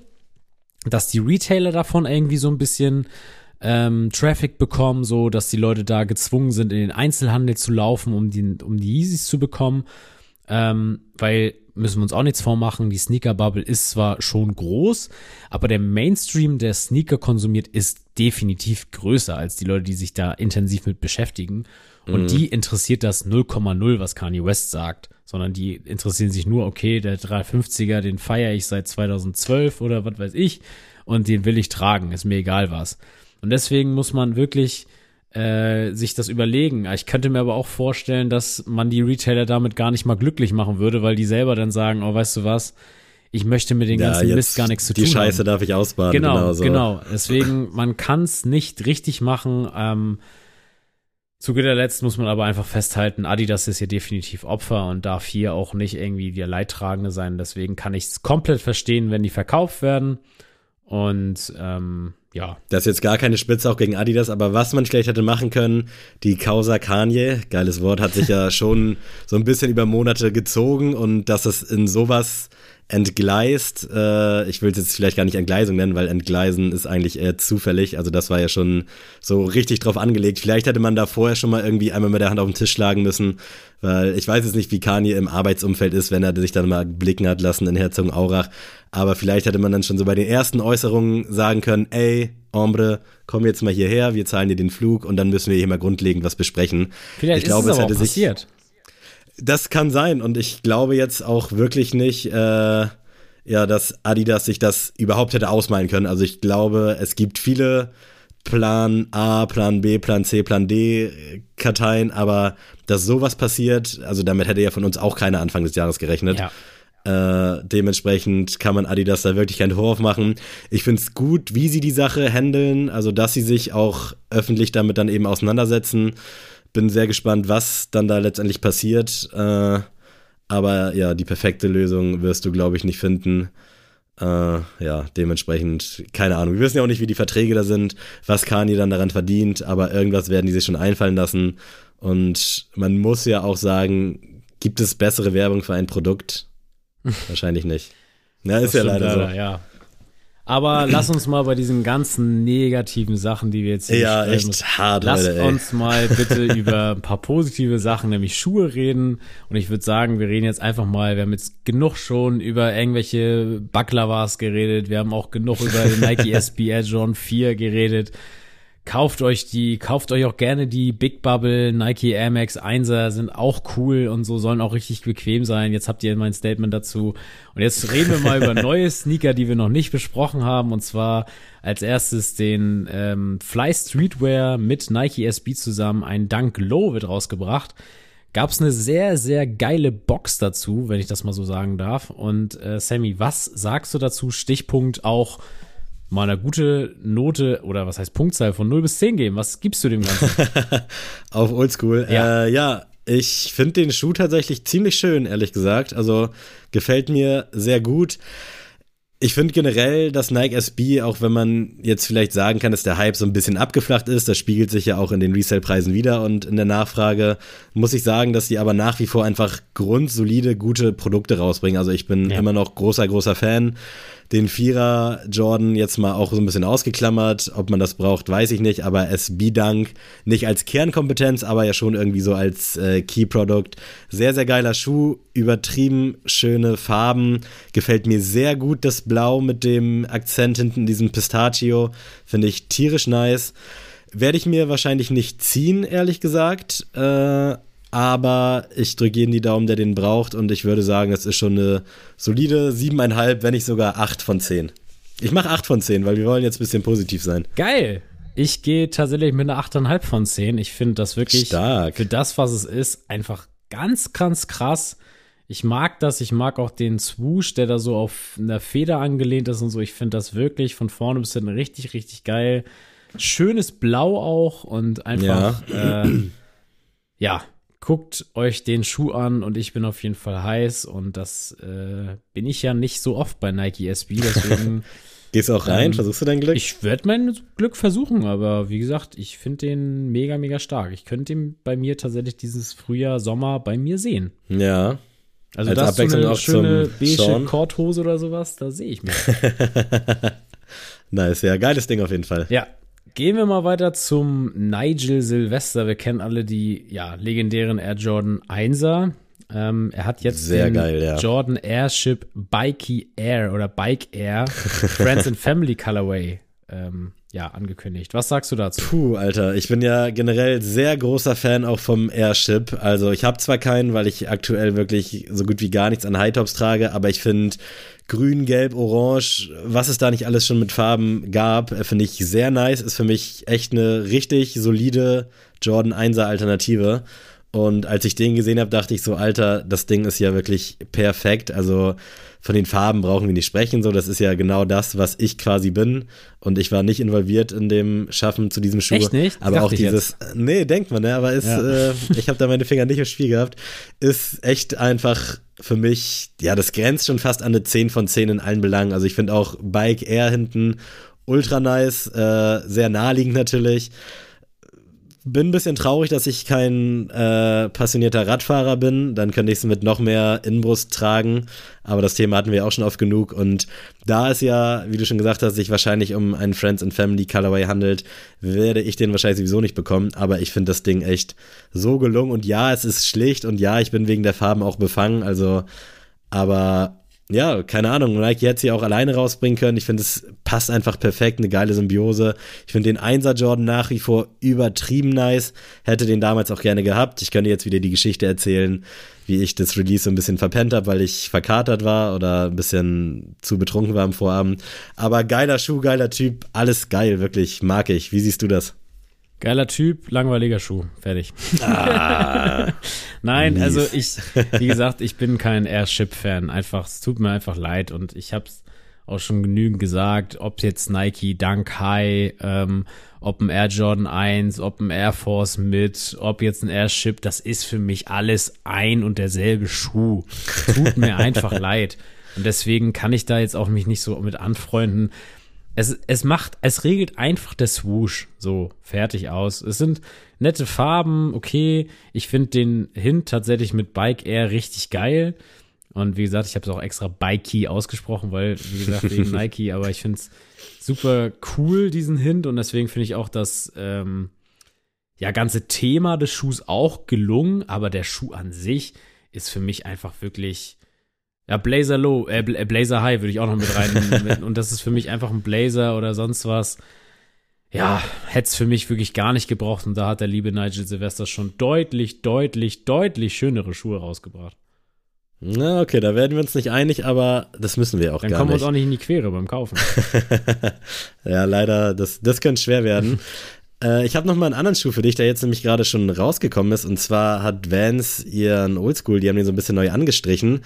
dass die Retailer davon irgendwie so ein bisschen ähm, Traffic bekommen, so dass die Leute da gezwungen sind, in den Einzelhandel zu laufen, um die, um die Yeezys zu bekommen. Ähm, weil, müssen wir uns auch nichts vormachen, die Sneaker-Bubble ist zwar schon groß, aber der Mainstream, der Sneaker konsumiert, ist definitiv größer als die Leute, die sich da intensiv mit beschäftigen. Und mhm. die interessiert das 0,0, was Kanye West sagt, sondern die interessieren sich nur, okay, der 350er, den feiere ich seit 2012 oder was weiß ich und den will ich tragen, ist mir egal was. Und deswegen muss man wirklich äh, sich das überlegen. Ich könnte mir aber auch vorstellen, dass man die Retailer damit gar nicht mal glücklich machen würde, weil die selber dann sagen, oh, weißt du was, ich möchte mit den ja, ganzen Mist gar nichts zu tun Die Scheiße haben. darf ich ausbaden. Genau, genau. So. genau. Deswegen, man kann es nicht richtig machen. Ähm, zu guter Letzt muss man aber einfach festhalten, Adidas ist hier definitiv Opfer und darf hier auch nicht irgendwie der Leidtragende sein. Deswegen kann ich es komplett verstehen, wenn die verkauft werden. Und ähm, ja. Das ist jetzt gar keine Spitze auch gegen Adidas, aber was man vielleicht hätte machen können, die Causa Kanye, geiles Wort, hat sich ja schon so ein bisschen über Monate gezogen und dass es in sowas entgleist. Äh, ich will es jetzt vielleicht gar nicht Entgleisung nennen, weil Entgleisen ist eigentlich eher zufällig. Also das war ja schon so richtig drauf angelegt. Vielleicht hätte man da vorher schon mal irgendwie einmal mit der Hand auf den Tisch schlagen müssen, weil ich weiß jetzt nicht, wie Kanye im Arbeitsumfeld ist, wenn er sich dann mal blicken hat lassen in Herzogenaurach. Aber vielleicht hätte man dann schon so bei den ersten Äußerungen sagen können, ey, Ombre, komm jetzt mal hierher, wir zahlen dir den Flug und dann müssen wir hier mal grundlegend was besprechen. Vielleicht ich glaube, ist es, aber es hätte passiert. Sich, das kann sein und ich glaube jetzt auch wirklich nicht, äh, ja, dass Adidas sich das überhaupt hätte ausmalen können. Also ich glaube, es gibt viele Plan A, Plan B, Plan C, Plan D Karteien, aber dass sowas passiert, also damit hätte ja von uns auch keiner Anfang des Jahres gerechnet. Ja. Äh, dementsprechend kann man Adidas da wirklich keinen Vorwurf machen. Ich finde es gut, wie sie die Sache handeln, also dass sie sich auch öffentlich damit dann eben auseinandersetzen bin sehr gespannt, was dann da letztendlich passiert. Äh, aber ja, die perfekte Lösung wirst du, glaube ich, nicht finden. Äh, ja, dementsprechend, keine Ahnung. Wir wissen ja auch nicht, wie die Verträge da sind, was Kanye dann daran verdient, aber irgendwas werden die sich schon einfallen lassen. Und man muss ja auch sagen, gibt es bessere Werbung für ein Produkt? Wahrscheinlich nicht. Ja, ist ja leider, leider so. Ja. Aber lass uns mal bei diesen ganzen negativen Sachen, die wir jetzt hier Ja, echt hart, Lass Leute, uns mal bitte über ein paar positive Sachen, nämlich Schuhe reden. Und ich würde sagen, wir reden jetzt einfach mal, wir haben jetzt genug schon über irgendwelche Baklavas geredet. Wir haben auch genug über den Nike SB Edge On 4 geredet. Kauft euch die, kauft euch auch gerne die Big Bubble Nike Air Max 1er, sind auch cool und so, sollen auch richtig bequem sein. Jetzt habt ihr mein Statement dazu. Und jetzt reden wir mal über neue Sneaker, die wir noch nicht besprochen haben. Und zwar als erstes den ähm, Fly Streetwear mit Nike SB zusammen. Ein Dunk Low wird rausgebracht. Gab es eine sehr, sehr geile Box dazu, wenn ich das mal so sagen darf. Und äh, Sammy, was sagst du dazu? Stichpunkt auch mal eine gute Note oder was heißt Punktzahl von 0 bis 10 geben. Was gibst du dem Ganzen? Auf Oldschool. Ja, äh, ja ich finde den Schuh tatsächlich ziemlich schön, ehrlich gesagt. Also gefällt mir sehr gut. Ich finde generell, dass Nike SB, auch wenn man jetzt vielleicht sagen kann, dass der Hype so ein bisschen abgeflacht ist, das spiegelt sich ja auch in den Resale-Preisen wieder und in der Nachfrage, muss ich sagen, dass die aber nach wie vor einfach grundsolide, gute Produkte rausbringen. Also ich bin ja. immer noch großer, großer Fan den Vierer Jordan jetzt mal auch so ein bisschen ausgeklammert. Ob man das braucht, weiß ich nicht, aber SB Dunk nicht als Kernkompetenz, aber ja schon irgendwie so als äh, Key Product. Sehr, sehr geiler Schuh, übertrieben schöne Farben. Gefällt mir sehr gut das Blau mit dem Akzent hinten, diesem Pistachio. Finde ich tierisch nice. Werde ich mir wahrscheinlich nicht ziehen, ehrlich gesagt. Äh, aber ich drücke jeden die Daumen, der den braucht und ich würde sagen, es ist schon eine solide 7,5, wenn nicht sogar 8 von 10. Ich mache 8 von 10, weil wir wollen jetzt ein bisschen positiv sein. Geil! Ich gehe tatsächlich mit einer 8,5 von 10. Ich finde das wirklich Stark. für das, was es ist, einfach ganz, ganz krass. Ich mag das, ich mag auch den Swoosh, der da so auf einer Feder angelehnt ist und so. Ich finde das wirklich von vorne bis hinten richtig, richtig geil. Schönes Blau auch und einfach, ja, äh, ja guckt euch den Schuh an und ich bin auf jeden Fall heiß und das äh, bin ich ja nicht so oft bei Nike SB, deswegen. Gehst du auch rein? Ähm, Versuchst du dein Glück? Ich werde mein Glück versuchen, aber wie gesagt, ich finde den mega, mega stark. Ich könnte ihn bei mir tatsächlich dieses Frühjahr, Sommer bei mir sehen. Ja. Also Als das ist so eine schöne beige Korthose oder sowas, da sehe ich mich. nice, ja, geiles Ding auf jeden Fall. Ja, Gehen wir mal weiter zum Nigel Sylvester. Wir kennen alle die ja, legendären Air Jordan 1er. Ähm, er hat jetzt Sehr den geil, ja. Jordan Airship Bikey Air oder Bike Air Friends and Family Colorway ähm, ja, angekündigt. Was sagst du dazu? Puh, Alter, ich bin ja generell sehr großer Fan auch vom Airship. Also ich habe zwar keinen, weil ich aktuell wirklich so gut wie gar nichts an Hightops trage, aber ich finde Grün, Gelb, Orange, was es da nicht alles schon mit Farben gab, äh, finde ich sehr nice. Ist für mich echt eine richtig solide Jordan 1er Alternative. Und als ich den gesehen habe, dachte ich so, Alter, das Ding ist ja wirklich perfekt. Also von den Farben brauchen wir nicht sprechen. So, das ist ja genau das, was ich quasi bin. Und ich war nicht involviert in dem Schaffen zu diesem Schuh. Echt nicht? Aber auch dieses, jetzt. nee, denkt man, ne? Aber ist, ja. äh, ich habe da meine Finger nicht im Spiel gehabt. Ist echt einfach für mich, ja, das grenzt schon fast an eine 10 von 10 in allen Belangen. Also ich finde auch Bike Air hinten ultra nice, äh, sehr naheliegend natürlich bin ein bisschen traurig, dass ich kein äh, passionierter Radfahrer bin. Dann könnte ich es mit noch mehr Inbrust tragen. Aber das Thema hatten wir auch schon oft genug. Und da es ja, wie du schon gesagt hast, sich wahrscheinlich um einen Friends and Family Colorway handelt, werde ich den wahrscheinlich sowieso nicht bekommen. Aber ich finde das Ding echt so gelungen. Und ja, es ist schlicht. Und ja, ich bin wegen der Farben auch befangen. Also, aber ja, keine Ahnung, Nike hätte sie auch alleine rausbringen können. Ich finde, es passt einfach perfekt, eine geile Symbiose. Ich finde den 1er Jordan nach wie vor übertrieben nice. Hätte den damals auch gerne gehabt. Ich könnte jetzt wieder die Geschichte erzählen, wie ich das Release so ein bisschen verpennt habe, weil ich verkatert war oder ein bisschen zu betrunken war am Vorabend. Aber geiler Schuh, geiler Typ, alles geil, wirklich, mag ich. Wie siehst du das? Geiler Typ, langweiliger Schuh. Fertig. Ah, Nein, mies. also ich, wie gesagt, ich bin kein Airship-Fan. Einfach, es tut mir einfach leid und ich habe es auch schon genügend gesagt, ob jetzt Nike Dunk High, ähm, ob ein Air Jordan 1, ob ein Air Force mit, ob jetzt ein Airship, das ist für mich alles ein und derselbe Schuh. Tut mir einfach leid. Und deswegen kann ich da jetzt auch mich nicht so mit anfreunden es, es macht, es regelt einfach der Swoosh so fertig aus. Es sind nette Farben, okay. Ich finde den Hint tatsächlich mit Bike Air richtig geil. Und wie gesagt, ich habe es auch extra Bikey ausgesprochen, weil, wie gesagt, wegen Nike, aber ich finde es super cool, diesen Hint. Und deswegen finde ich auch das ähm, ja, ganze Thema des Schuhs auch gelungen, aber der Schuh an sich ist für mich einfach wirklich ja, Blazer Low, äh, äh, Blazer High würde ich auch noch mit rein. und das ist für mich einfach ein Blazer oder sonst was. Ja, hätte es für mich wirklich gar nicht gebraucht. Und da hat der liebe Nigel Silvester schon deutlich, deutlich, deutlich schönere Schuhe rausgebracht. Na, okay, da werden wir uns nicht einig, aber das müssen wir auch Dann gar nicht. Dann kommen wir uns auch nicht in die Quere beim Kaufen. ja, leider, das, das könnte schwer werden. äh, ich habe noch mal einen anderen Schuh für dich, der jetzt nämlich gerade schon rausgekommen ist. Und zwar hat Vans ihren Oldschool, die haben den so ein bisschen neu angestrichen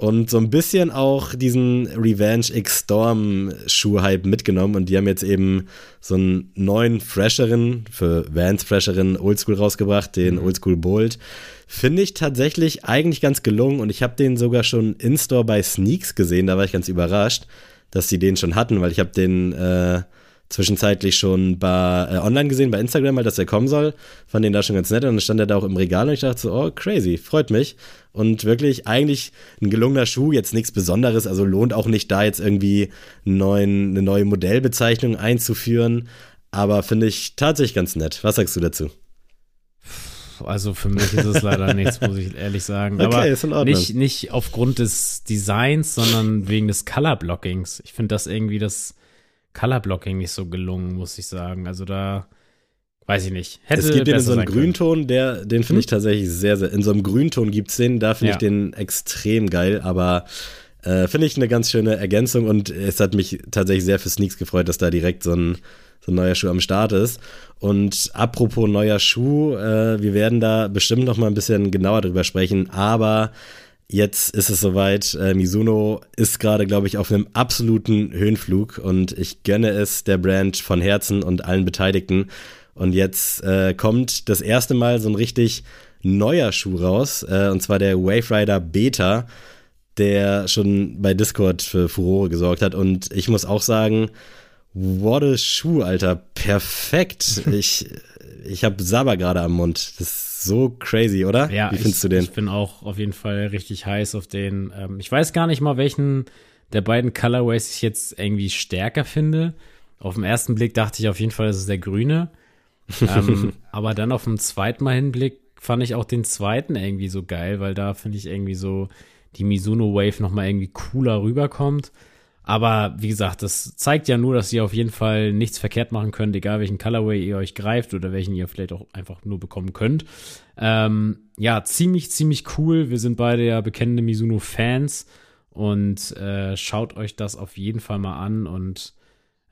und so ein bisschen auch diesen Revenge X Storm Schuh-Hype mitgenommen und die haben jetzt eben so einen neuen, fresheren, für Vans fresheren Oldschool rausgebracht, den mhm. Oldschool Bolt. Finde ich tatsächlich eigentlich ganz gelungen und ich habe den sogar schon in-store bei Sneaks gesehen, da war ich ganz überrascht. dass sie den schon hatten, weil ich habe den äh, zwischenzeitlich schon bei, äh, online gesehen, bei Instagram, halt, dass er kommen soll. Fand den da schon ganz nett und dann stand er da auch im Regal und ich dachte so, oh, crazy, freut mich. Und wirklich eigentlich ein gelungener Schuh, jetzt nichts Besonderes, also lohnt auch nicht da jetzt irgendwie einen neuen, eine neue Modellbezeichnung einzuführen. Aber finde ich tatsächlich ganz nett. Was sagst du dazu? Also für mich ist es leider nichts, muss ich ehrlich sagen. Okay, Aber ist in Ordnung. Nicht, nicht aufgrund des Designs, sondern wegen des Color-Blockings. Ich finde das irgendwie das Colorblocking nicht so gelungen, muss ich sagen. Also da weiß ich nicht. Hätte es gibt den in so einem Grünton, der, den finde hm? ich tatsächlich sehr, sehr. In so einem Grünton gibt es den, da finde ja. ich den extrem geil, aber äh, finde ich eine ganz schöne Ergänzung und es hat mich tatsächlich sehr für Sneaks gefreut, dass da direkt so ein, so ein neuer Schuh am Start ist. Und apropos neuer Schuh, äh, wir werden da bestimmt noch mal ein bisschen genauer drüber sprechen, aber Jetzt ist es soweit. Äh, Mizuno ist gerade, glaube ich, auf einem absoluten Höhenflug und ich gönne es der Brand von Herzen und allen Beteiligten. Und jetzt äh, kommt das erste Mal so ein richtig neuer Schuh raus, äh, und zwar der Wave Rider Beta, der schon bei Discord für Furore gesorgt hat. Und ich muss auch sagen, what a Schuh, Alter. Perfekt. ich ich habe Saba gerade am Mund. Das ist so crazy, oder? Ja, Wie findest ich, du den? Ich bin auch auf jeden Fall richtig heiß auf den. Ähm, ich weiß gar nicht mal, welchen der beiden Colorways ich jetzt irgendwie stärker finde. Auf den ersten Blick dachte ich auf jeden Fall, das ist der grüne. ähm, aber dann auf den zweiten Mal Hinblick fand ich auch den zweiten irgendwie so geil, weil da finde ich irgendwie so die Mizuno Wave nochmal irgendwie cooler rüberkommt. Aber wie gesagt, das zeigt ja nur, dass ihr auf jeden Fall nichts verkehrt machen könnt, egal welchen Colorway ihr euch greift oder welchen ihr vielleicht auch einfach nur bekommen könnt. Ähm, ja, ziemlich, ziemlich cool. Wir sind beide ja bekennende Mizuno-Fans und äh, schaut euch das auf jeden Fall mal an. Und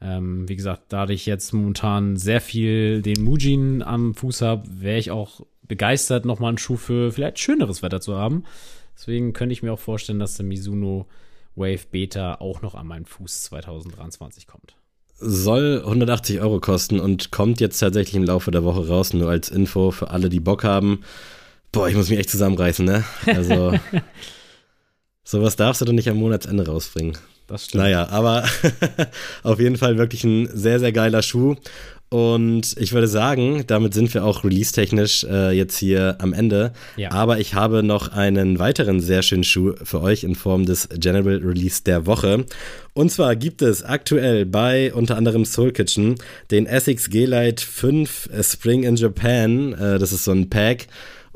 ähm, wie gesagt, da ich jetzt momentan sehr viel den Mujin am Fuß habe, wäre ich auch begeistert, nochmal einen Schuh für vielleicht schöneres Wetter zu haben. Deswegen könnte ich mir auch vorstellen, dass der Mizuno Wave Beta auch noch an meinen Fuß 2023 kommt. Soll 180 Euro kosten und kommt jetzt tatsächlich im Laufe der Woche raus, nur als Info für alle, die Bock haben. Boah, ich muss mich echt zusammenreißen, ne? Also, sowas darfst du doch nicht am Monatsende rausbringen. Das stimmt. Naja, aber auf jeden Fall wirklich ein sehr, sehr geiler Schuh. Und ich würde sagen, damit sind wir auch release-technisch äh, jetzt hier am Ende. Ja. Aber ich habe noch einen weiteren sehr schönen Schuh für euch in Form des General Release der Woche. Und zwar gibt es aktuell bei unter anderem Soul Kitchen den Essex G-Lite 5 Spring in Japan. Äh, das ist so ein Pack.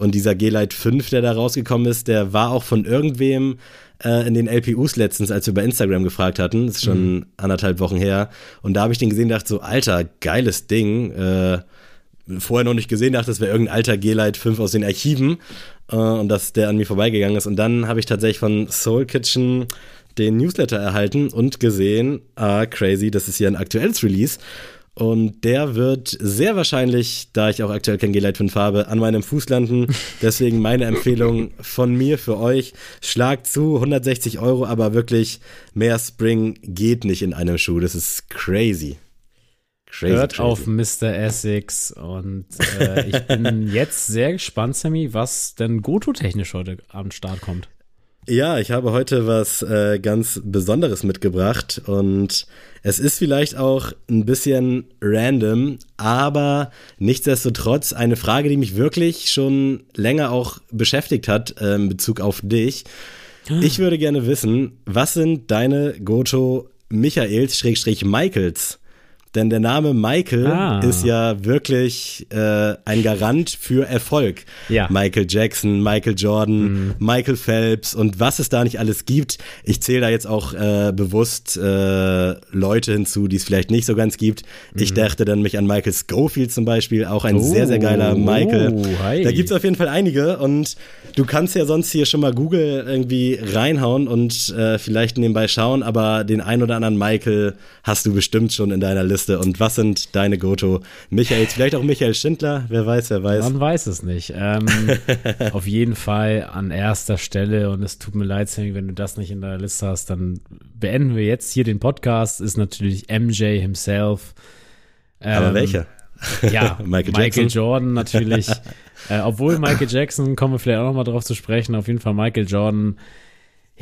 Und dieser G-Lite 5, der da rausgekommen ist, der war auch von irgendwem äh, in den LPUs letztens, als wir bei Instagram gefragt hatten. Das ist schon mhm. anderthalb Wochen her. Und da habe ich den gesehen und dachte so, Alter, geiles Ding. Äh, vorher noch nicht gesehen, dachte, das wäre irgendein alter G-Lite 5 aus den Archiven äh, und dass der an mir vorbeigegangen ist. Und dann habe ich tatsächlich von Soul Kitchen den Newsletter erhalten und gesehen, ah, crazy, das ist hier ein aktuelles Release. Und der wird sehr wahrscheinlich, da ich auch aktuell kein G-Lite 5 habe, an meinem Fuß landen. Deswegen meine Empfehlung von mir für euch. Schlag zu, 160 Euro, aber wirklich mehr Spring geht nicht in einem Schuh. Das ist crazy. Crazy, Hört crazy. auf Mr. Essex und äh, ich bin jetzt sehr gespannt, Sammy, was denn Goto-technisch heute am Start kommt. Ja, ich habe heute was äh, ganz Besonderes mitgebracht und es ist vielleicht auch ein bisschen random, aber nichtsdestotrotz eine Frage, die mich wirklich schon länger auch beschäftigt hat äh, in Bezug auf dich. Ich würde gerne wissen, was sind deine Goto Michaels-Michaels denn der Name Michael ah. ist ja wirklich äh, ein Garant für Erfolg. Ja. Michael Jackson, Michael Jordan, mhm. Michael Phelps und was es da nicht alles gibt. Ich zähle da jetzt auch äh, bewusst äh, Leute hinzu, die es vielleicht nicht so ganz gibt. Mhm. Ich dachte dann mich an Michael Schofield zum Beispiel, auch ein oh. sehr, sehr geiler Michael. Oh. Da gibt es auf jeden Fall einige und du kannst ja sonst hier schon mal Google irgendwie reinhauen und äh, vielleicht nebenbei schauen, aber den ein oder anderen Michael hast du bestimmt schon in deiner Liste und was sind deine Goto? Michaels, vielleicht auch Michael Schindler, wer weiß, wer weiß. Man weiß es nicht. Ähm, auf jeden Fall an erster Stelle und es tut mir leid, Sammy, wenn du das nicht in der Liste hast, dann beenden wir jetzt hier den Podcast. Ist natürlich MJ himself. Ähm, Aber welcher? Ja, Michael, Michael Jordan natürlich. äh, obwohl Michael Jackson, kommen wir vielleicht auch nochmal drauf zu sprechen, auf jeden Fall Michael Jordan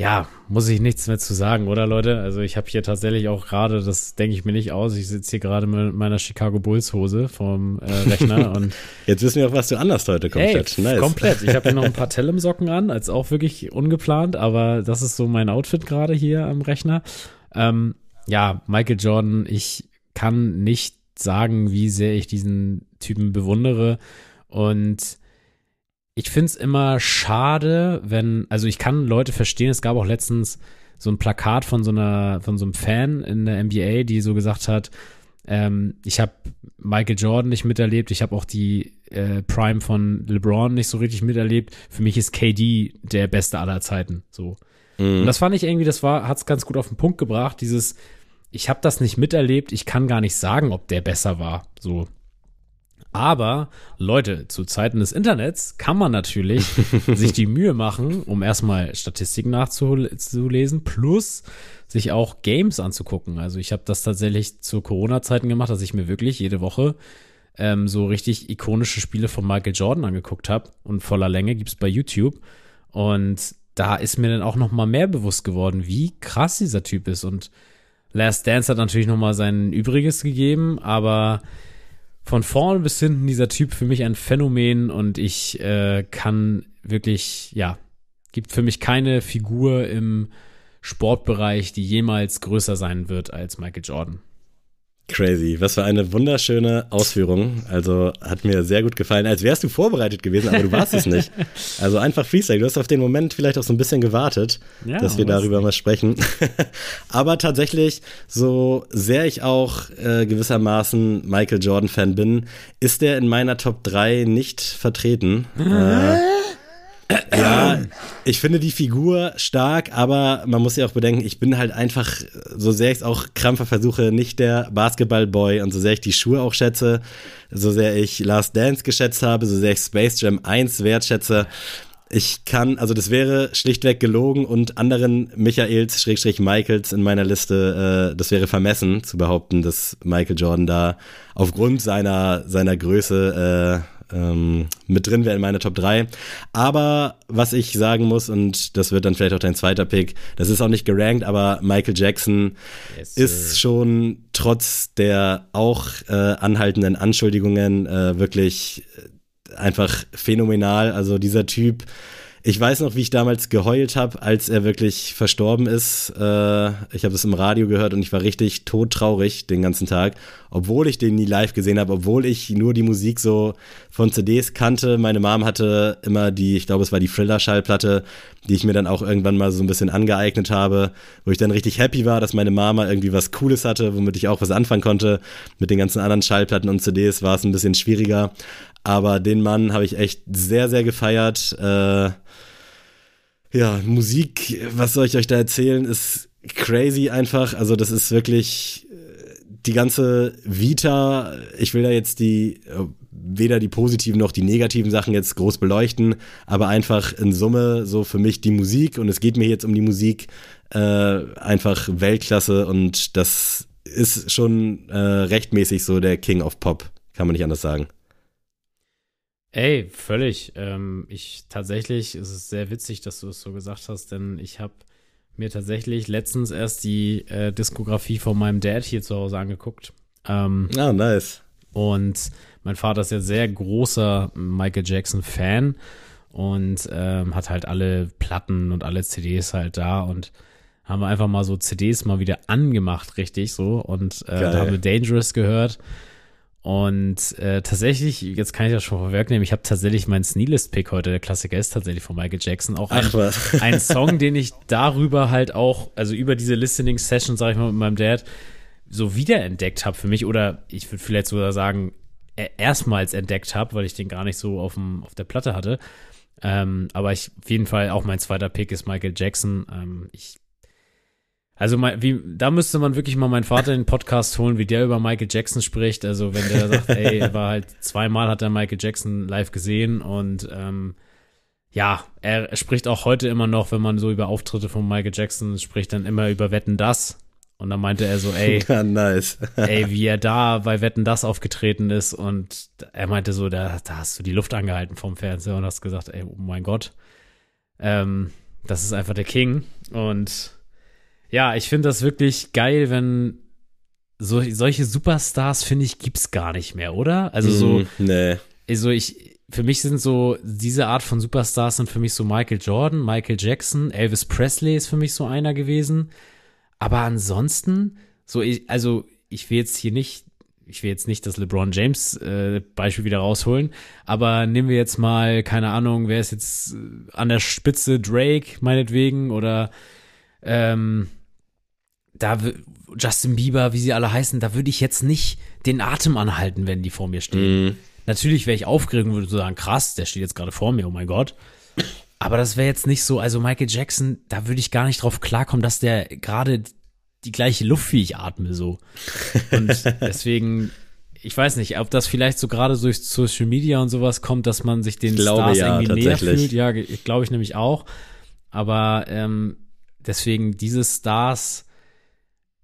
ja, muss ich nichts mehr zu sagen, oder Leute? Also ich habe hier tatsächlich auch gerade, das denke ich mir nicht aus, ich sitze hier gerade mit meiner Chicago Bulls Hose vom äh, Rechner und jetzt wissen wir auch, was du anders heute komplett. Ey, nice. Komplett. Ich habe hier noch ein paar Tellem-Socken an, als auch wirklich ungeplant, aber das ist so mein Outfit gerade hier am Rechner. Ähm, ja, Michael Jordan, ich kann nicht sagen, wie sehr ich diesen Typen bewundere und ich finde es immer schade, wenn, also ich kann Leute verstehen, es gab auch letztens so ein Plakat von so einer, von so einem Fan in der NBA, die so gesagt hat, ähm, ich habe Michael Jordan nicht miterlebt, ich habe auch die äh, Prime von LeBron nicht so richtig miterlebt. Für mich ist KD der Beste aller Zeiten. So. Mhm. Und das fand ich irgendwie, das war, hat es ganz gut auf den Punkt gebracht, dieses, ich habe das nicht miterlebt, ich kann gar nicht sagen, ob der besser war. So. Aber Leute, zu Zeiten des Internets kann man natürlich sich die Mühe machen, um erstmal Statistiken nachzulesen, plus sich auch Games anzugucken. Also ich habe das tatsächlich zu Corona-Zeiten gemacht, dass ich mir wirklich jede Woche ähm, so richtig ikonische Spiele von Michael Jordan angeguckt habe und voller Länge gibt's bei YouTube. Und da ist mir dann auch noch mal mehr bewusst geworden, wie krass dieser Typ ist. Und Last Dance hat natürlich noch mal sein Übriges gegeben, aber von vorn bis hinten dieser Typ für mich ein Phänomen und ich äh, kann wirklich, ja, gibt für mich keine Figur im Sportbereich, die jemals größer sein wird als Michael Jordan. Crazy. Was für eine wunderschöne Ausführung. Also hat mir sehr gut gefallen. Als wärst du vorbereitet gewesen, aber du warst es nicht. Also einfach Freestyle. Du hast auf den Moment vielleicht auch so ein bisschen gewartet, ja, dass wir darüber nicht. mal sprechen. aber tatsächlich, so sehr ich auch äh, gewissermaßen Michael Jordan-Fan bin, ist der in meiner Top 3 nicht vertreten. äh, ja, ich finde die Figur stark, aber man muss ja auch bedenken, ich bin halt einfach, so sehr ich es auch krampfer versuche, nicht der Basketballboy und so sehr ich die Schuhe auch schätze, so sehr ich Last Dance geschätzt habe, so sehr ich Space Jam 1 wertschätze. Ich kann, also das wäre schlichtweg gelogen und anderen Michaels, Schrägstrich Michaels in meiner Liste, äh, das wäre vermessen zu behaupten, dass Michael Jordan da aufgrund seiner, seiner Größe äh, ähm, mit drin wäre in meiner Top 3. Aber was ich sagen muss, und das wird dann vielleicht auch dein zweiter Pick, das ist auch nicht gerankt, aber Michael Jackson yes, ist schon trotz der auch äh, anhaltenden Anschuldigungen äh, wirklich einfach phänomenal. Also dieser Typ ich weiß noch, wie ich damals geheult habe, als er wirklich verstorben ist. Äh, ich habe es im Radio gehört und ich war richtig todtraurig den ganzen Tag, obwohl ich den nie live gesehen habe, obwohl ich nur die Musik so von CDs kannte. Meine Mom hatte immer die, ich glaube, es war die Thriller-Schallplatte, die ich mir dann auch irgendwann mal so ein bisschen angeeignet habe, wo ich dann richtig happy war, dass meine Mama irgendwie was Cooles hatte, womit ich auch was anfangen konnte. Mit den ganzen anderen Schallplatten und CDs war es ein bisschen schwieriger. Aber den Mann habe ich echt sehr, sehr gefeiert. Äh, ja, Musik, was soll ich euch da erzählen, ist crazy einfach. Also das ist wirklich äh, die ganze Vita. Ich will da jetzt die äh, weder die positiven noch die negativen Sachen jetzt groß beleuchten, aber einfach in Summe so für mich die Musik und es geht mir jetzt um die Musik äh, einfach Weltklasse und das ist schon äh, rechtmäßig so der King of Pop, kann man nicht anders sagen. Ey, völlig. Ähm, ich tatsächlich, es ist sehr witzig, dass du es so gesagt hast, denn ich habe mir tatsächlich letztens erst die äh, Diskografie von meinem Dad hier zu Hause angeguckt. Ähm, ah, nice. Und mein Vater ist ja sehr großer Michael Jackson-Fan und ähm, hat halt alle Platten und alle CDs halt da und haben einfach mal so CDs mal wieder angemacht, richtig so. Und äh, da haben wir Dangerous gehört. Und äh, tatsächlich, jetzt kann ich das schon vorwegnehmen, ich habe tatsächlich meinen Sneelist-Pick heute, der Klassiker ist tatsächlich von Michael Jackson, auch ein, ein Song, den ich darüber halt auch, also über diese Listening-Session, sag ich mal, mit meinem Dad, so wiederentdeckt habe für mich, oder ich würde vielleicht sogar sagen, erstmals entdeckt habe, weil ich den gar nicht so auf, dem, auf der Platte hatte. Ähm, aber ich, auf jeden Fall auch mein zweiter Pick ist Michael Jackson. Ähm, ich also wie, da müsste man wirklich mal meinen Vater in den Podcast holen, wie der über Michael Jackson spricht. Also wenn der sagt, ey, er war halt zweimal hat er Michael Jackson live gesehen und ähm, ja, er spricht auch heute immer noch, wenn man so über Auftritte von Michael Jackson spricht, dann immer über Wetten das. Und dann meinte er so, ey, ja, nice. ey, wie er da bei Wetten das aufgetreten ist und er meinte so, da, da hast du die Luft angehalten vom Fernseher und hast gesagt, ey, oh mein Gott. Ähm, das ist einfach der King. Und ja, ich finde das wirklich geil, wenn so, solche Superstars, finde ich, gibt's gar nicht mehr, oder? Also so, Mm, nee. also ich, für mich sind so, diese Art von Superstars sind für mich so Michael Jordan, Michael Jackson, Elvis Presley ist für mich so einer gewesen. Aber ansonsten, so, ich, also ich will jetzt hier nicht, ich will jetzt nicht das LeBron James äh, Beispiel wieder rausholen, aber nehmen wir jetzt mal, keine Ahnung, wer ist jetzt an der Spitze, Drake meinetwegen oder ähm, da Justin Bieber, wie sie alle heißen, da würde ich jetzt nicht den Atem anhalten, wenn die vor mir stehen. Mm, Natürlich wäre ich aufgeregt und würde so sagen, krass, der steht jetzt gerade vor mir, oh mein Gott. Aber das wäre jetzt nicht so, also Michael Jackson, da würde ich gar nicht drauf klarkommen, dass der gerade die gleiche Luft wie ich atme, so. Und deswegen, ich weiß nicht, ob das vielleicht so gerade durch Social Media und sowas kommt, dass man sich den glaube, Stars ja, irgendwie näher fühlt. Ja, glaube ich nämlich auch. Aber ähm, deswegen, diese Stars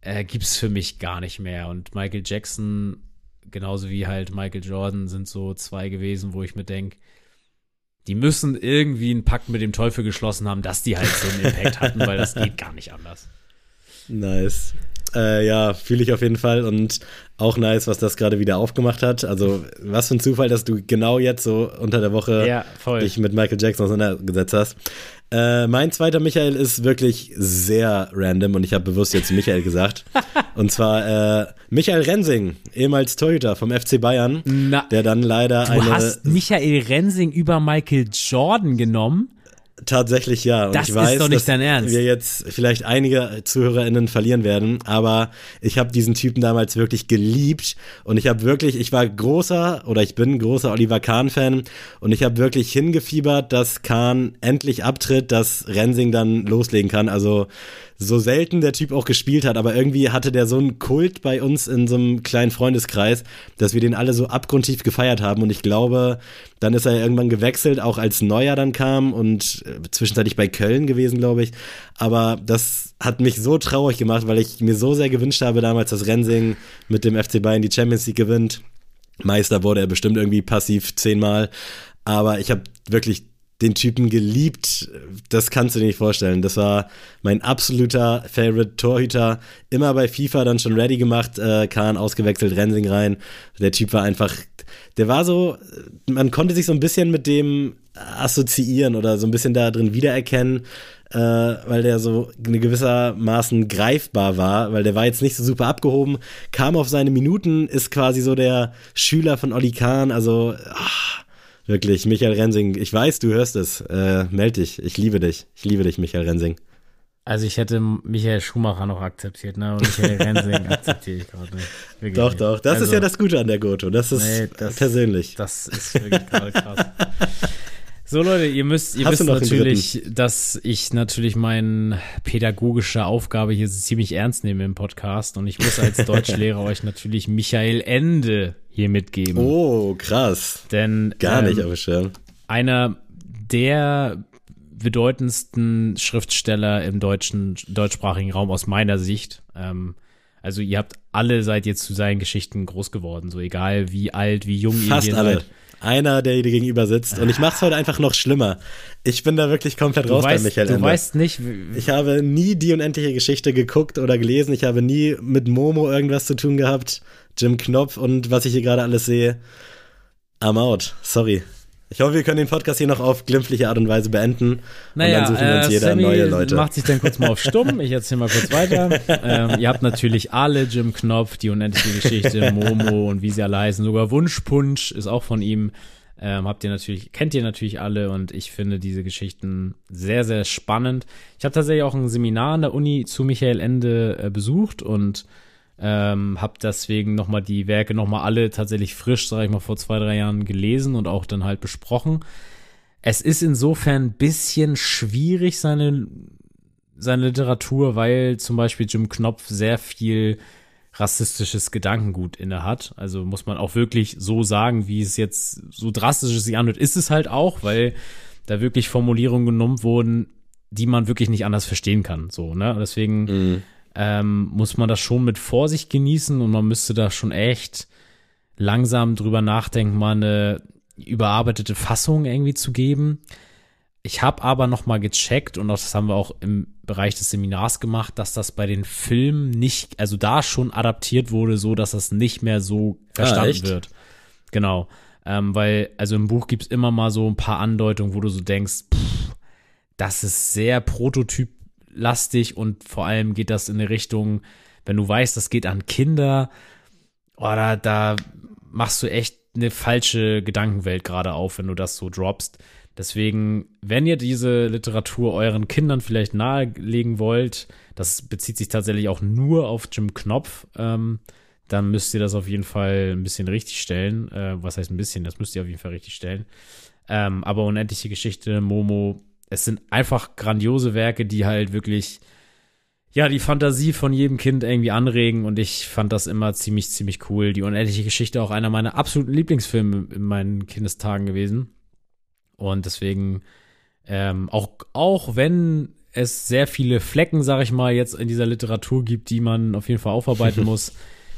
äh, gibt's für mich gar nicht mehr. Und Michael Jackson, genauso wie halt Michael Jordan, sind so zwei gewesen, wo ich mir denke, die müssen irgendwie einen Pakt mit dem Teufel geschlossen haben, dass die halt so einen Impact hatten, weil das geht gar nicht anders. Nice. Äh, ja, fühle ich auf jeden Fall und auch nice, was das gerade wieder aufgemacht hat. Also, was für ein Zufall, dass du genau jetzt so unter der Woche Ja, dich mit Michael Jackson auseinandergesetzt hast. Äh, mein zweiter Michael ist wirklich sehr random und ich habe bewusst jetzt Michael gesagt. und zwar äh, Michael Rensing, ehemals Torhüter vom FC Bayern, Na, der dann leider du eine hast Michael Rensing über Michael Jordan genommen? Tatsächlich ja. Und Das ich ist weiß, doch nicht dass dein Ernst. wir jetzt vielleicht einige ZuhörerInnen verlieren werden, aber ich habe diesen Typen damals wirklich geliebt und ich habe wirklich, ich war großer oder ich bin großer Oliver Kahn-Fan und ich habe wirklich hingefiebert, dass Kahn endlich abtritt, dass Rensing dann loslegen kann. Also so selten der Typ auch gespielt hat, aber irgendwie hatte der so einen Kult bei uns in so einem kleinen Freundeskreis, dass wir den alle so abgrundtief gefeiert haben und ich glaube, dann ist er irgendwann gewechselt, auch als Neuer dann kam und äh, zwischenzeitlich bei Köln gewesen, glaube ich. Aber das hat mich so traurig gemacht, weil ich mir so sehr gewünscht habe damals, dass Rensing mit dem FC Bayern die Champions League gewinnt. Meister wurde er bestimmt irgendwie passiv zehnmal. Aber ich habe wirklich den Typen geliebt. Das kannst du dir nicht vorstellen. Das war mein absoluter Favorite Torhüter. Immer bei FIFA dann schon ready gemacht. Äh, Kahn ausgewechselt, Rensing rein. Der Typ war einfach, der war so, man konnte sich so ein bisschen mit dem assoziieren oder so ein bisschen da drin wiedererkennen, äh, weil der so gewissermaßen greifbar war, weil der war jetzt nicht so super abgehoben, kam auf seine Minuten, ist quasi so der Schüler von Oli Kahn, also ah, wirklich, Michael Rensing, ich weiß, du hörst es, äh, meld dich, ich liebe dich, ich liebe dich, Michael Rensing. Also ich hätte Michael Schumacher noch akzeptiert, ne? Und Michael Rensing akzeptiere ich gerade nicht. Wirklich Doch, nicht. doch, das also, ist ja das Gute an der Goto, das ist Nee, das- persönlich. Das ist wirklich gerade krass. So Leute, ihr müsst, ihr Hast wisst natürlich, dass ich natürlich meine pädagogische Aufgabe hier ziemlich ernst nehme im Podcast und ich muss als Deutschlehrer euch natürlich Michael Ende hier mitgeben. Oh, krass. Denn Gar ähm, nicht auf dem Schirm. einer der bedeutendsten Schriftsteller im deutschen, deutschsprachigen Raum aus meiner Sicht. Ähm, also ihr habt alle seid jetzt zu seinen Geschichten groß geworden, so egal wie alt, wie jung Fast ihr hier alle. Einer, der dir gegenüber sitzt. Und ich mach's heute einfach noch schlimmer. Ich bin da wirklich komplett Du, raus bei weißt, Michael du Ende. weißt nicht, wie- Ich habe nie die unendliche Geschichte geguckt oder gelesen. Ich habe nie mit Momo irgendwas zu tun gehabt. Jim Knopf und was ich hier gerade alles sehe. I'm out. Sorry. Ich hoffe, wir können den Podcast hier noch auf glimpfliche Art und Weise beenden. Naja, und dann suchen wir uns äh, jeder Sammy neue Leute. macht sich dann kurz mal auf stumm. Ich erzähle mal kurz weiter. ähm, ihr habt natürlich alle Jim Knopf, die unendliche Geschichte, Momo und wie sie alle heißen. Sogar Wunschpunsch ist auch von ihm. Ähm, habt ihr natürlich, kennt ihr natürlich alle und ich finde diese Geschichten sehr, sehr spannend. Ich habe tatsächlich auch ein Seminar an der Uni zu Michael Ende äh, besucht und ähm, habe deswegen nochmal die Werke nochmal alle tatsächlich frisch, sage ich mal, vor zwei, drei Jahren gelesen und auch dann halt besprochen. Es ist insofern ein bisschen schwierig, seine, seine Literatur, weil zum Beispiel Jim Knopf sehr viel rassistisches Gedankengut inne hat. Also muss man auch wirklich so sagen, wie es jetzt so drastisch sich anhört, ist es halt auch, weil da wirklich Formulierungen genommen wurden, die man wirklich nicht anders verstehen kann. So, ne? Deswegen Mhm. Ähm, muss man das schon mit Vorsicht genießen und man müsste da schon echt langsam drüber nachdenken, mal eine überarbeitete Fassung irgendwie zu geben. ich habe aber noch mal gecheckt und das haben wir auch im Bereich des Seminars gemacht, dass das bei den Filmen nicht, also da schon adaptiert wurde, so dass das nicht mehr so verstanden ah, wird. Genau. Ähm, weil, also im Buch gibt es immer mal so ein paar Andeutungen, wo du so denkst, pff, das ist sehr prototyplastig und vor allem geht das in eine Richtung, wenn du weißt, das geht an Kinder, oder oh, da machst du echt eine falsche Gedankenwelt gerade auf, wenn du das so droppst. Deswegen, wenn ihr diese Literatur euren Kindern vielleicht nahelegen wollt, das bezieht sich tatsächlich auch nur auf Jim Knopf, ähm, dann müsst ihr das auf jeden Fall ein bisschen richtig stellen. Äh, was heißt ein bisschen? Das müsst ihr auf jeden Fall richtig stellen. Ähm, aber unendliche Geschichte, Momo, es sind einfach grandiose Werke, die halt wirklich ja, die Fantasie von jedem Kind irgendwie anregen und ich fand das immer ziemlich, ziemlich cool. Die unendliche Geschichte auch einer meiner absoluten Lieblingsfilme in meinen Kindestagen gewesen. Und deswegen, ähm, auch, auch wenn es sehr viele Flecken, sag ich mal, jetzt in dieser Literatur gibt, die man auf jeden Fall aufarbeiten muss,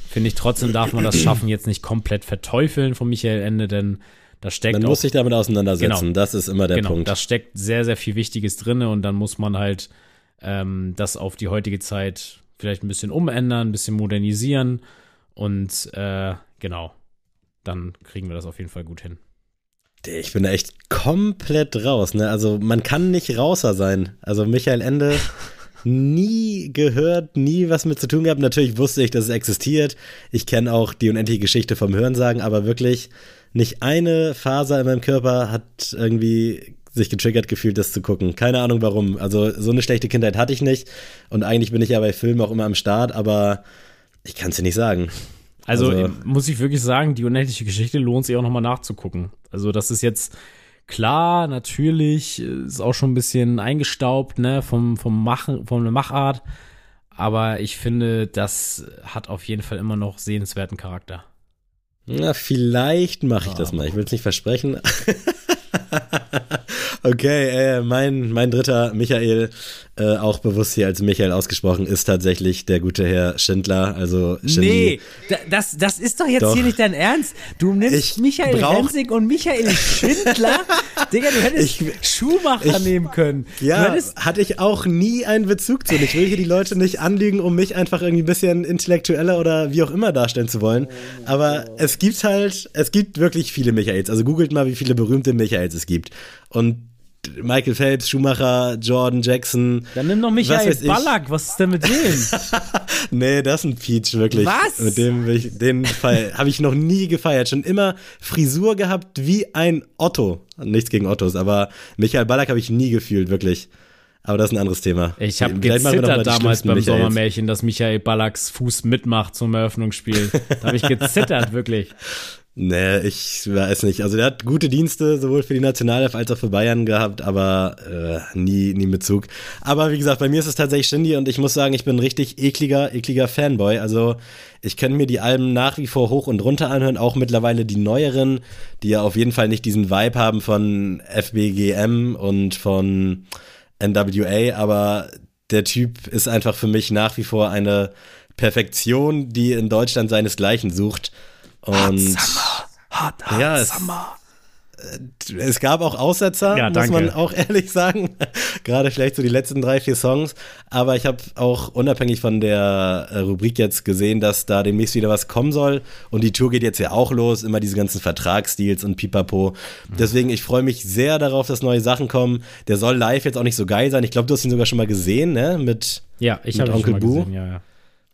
finde ich trotzdem darf man das schaffen, jetzt nicht komplett verteufeln von Michael Ende, denn da steckt. Man muss sich damit auseinandersetzen, genau, das ist immer der genau, Punkt. Da steckt sehr, sehr viel Wichtiges drin und dann muss man halt ähm, das auf die heutige Zeit vielleicht ein bisschen umändern, ein bisschen modernisieren und äh, genau, dann kriegen wir das auf jeden Fall gut hin. Ich bin da echt komplett raus, ne? Also man kann nicht rauser sein. Also Michael Ende nie gehört, nie was mit zu tun gehabt. Natürlich wusste ich, dass es existiert. Ich kenne auch die unendliche Geschichte vom Hörensagen, aber wirklich nicht eine Faser in meinem Körper hat irgendwie sich getriggert gefühlt, das zu gucken. Keine Ahnung warum. Also so eine schlechte Kindheit hatte ich nicht. Und eigentlich bin ich ja bei Filmen auch immer am Start, aber ich kann es dir nicht sagen. Also, also, muss ich wirklich sagen, die unendliche Geschichte lohnt sich auch nochmal nachzugucken. Also das ist jetzt klar, natürlich, ist auch schon ein bisschen eingestaubt, ne, vom, vom Machen, von der Machart. Aber ich finde, das hat auf jeden Fall immer noch sehenswerten Charakter. Na, vielleicht mache ich das mal. Ich will es nicht versprechen. okay, äh, mein, mein dritter Michael, äh, auch bewusst hier als Michael ausgesprochen, ist tatsächlich der gute Herr Schindler. Also Shindy. Nee, das, das ist doch jetzt doch. hier nicht dein Ernst. Du nimmst ich Michael brauch... Rensing und Michael Schindler. Digga, du hättest ich, Schuhmacher ich, nehmen können. Ja, hatte ich auch nie einen Bezug zu. Ich will hier die Leute nicht anlügen, um mich einfach irgendwie ein bisschen intellektueller oder wie auch immer darstellen zu wollen. Aber es gibt halt, es gibt wirklich viele Michaels. Also googelt mal, wie viele berühmte Michaels es gibt. Und Michael Phelps, Schumacher, Jordan Jackson. Dann nimm noch Michael was Ballack, was ist denn mit dem? nee, das ist ein Peach, wirklich. Was? Mit dem ich, den Fall habe ich noch nie gefeiert. Schon immer Frisur gehabt wie ein Otto. Nichts gegen Ottos, aber Michael Ballack habe ich nie gefühlt, wirklich. Aber das ist ein anderes Thema. Ich habe gezittert damals beim Michaels. Sommermärchen, dass Michael Ballacks Fuß mitmacht zum Eröffnungsspiel. Da habe ich gezittert, wirklich. Nee, ich weiß nicht. Also der hat gute Dienste sowohl für die Nationalelf als auch für Bayern gehabt, aber äh, nie, nie Bezug. Aber wie gesagt, bei mir ist es tatsächlich Shindy und ich muss sagen, ich bin ein richtig ekliger, ekliger Fanboy. Also ich kann mir die Alben nach wie vor hoch und runter anhören, auch mittlerweile die neueren, die ja auf jeden Fall nicht diesen Vibe haben von FBGM und von NWA, aber der Typ ist einfach für mich nach wie vor eine Perfektion, die in Deutschland seinesgleichen sucht. Und hot hot, ja, Summer. Es, es gab auch Aussetzer, ja, muss man auch ehrlich sagen. Gerade vielleicht so die letzten drei, vier Songs. Aber ich habe auch unabhängig von der äh, Rubrik jetzt gesehen, dass da demnächst wieder was kommen soll. Und die Tour geht jetzt ja auch los. Immer diese ganzen Vertragsdeals und pipapo. Deswegen, ich freue mich sehr darauf, dass neue Sachen kommen. Der soll live jetzt auch nicht so geil sein. Ich glaube, du hast ihn sogar schon mal gesehen, ne? Mit, ja, ich habe Onkel Boo. Gesehen, ja, ja.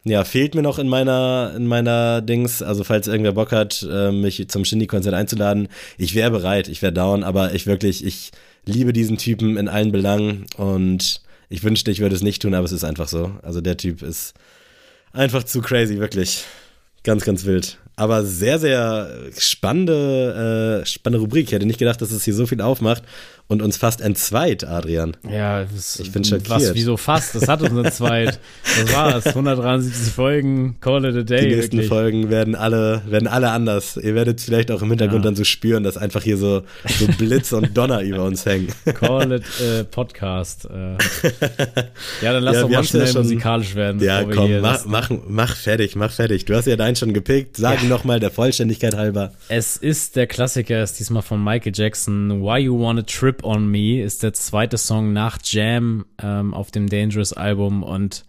Ja, fehlt mir noch in meiner, in meiner Dings. Also, falls irgendwer Bock hat, äh, mich zum Shindy-Konzert einzuladen, ich wäre bereit, ich wäre down, aber ich wirklich, ich liebe diesen Typen in allen Belangen und ich wünschte, ich würde es nicht tun, aber es ist einfach so. Also, der Typ ist einfach zu crazy, wirklich. Ganz, ganz wild. Aber sehr, sehr spannende, äh, spannende Rubrik. Ich hätte nicht gedacht, dass es hier so viel aufmacht und uns fast entzweit, Adrian. Ja, das, ich bin schockiert. Was, wieso fast? Das hat uns entzweit. das war's. 173 Folgen, call it a day. Die nächsten wirklich. Folgen werden alle, werden alle anders. Ihr werdet vielleicht auch im Hintergrund ja. dann so spüren, dass einfach hier so, so Blitz und Donner über uns hängen. Call it äh, Podcast. Äh. Ja, dann lass ja, doch mal schnell ja schon, musikalisch werden. Ja, komm, mach, mach, mach fertig, mach fertig. Du hast ja deinen schon gepickt. Sag ja. nochmal der Vollständigkeit halber. Es ist der Klassiker, ist diesmal von Michael Jackson, Why You Wanna Trip Grip on Me ist der zweite Song nach Jam ähm, auf dem Dangerous Album und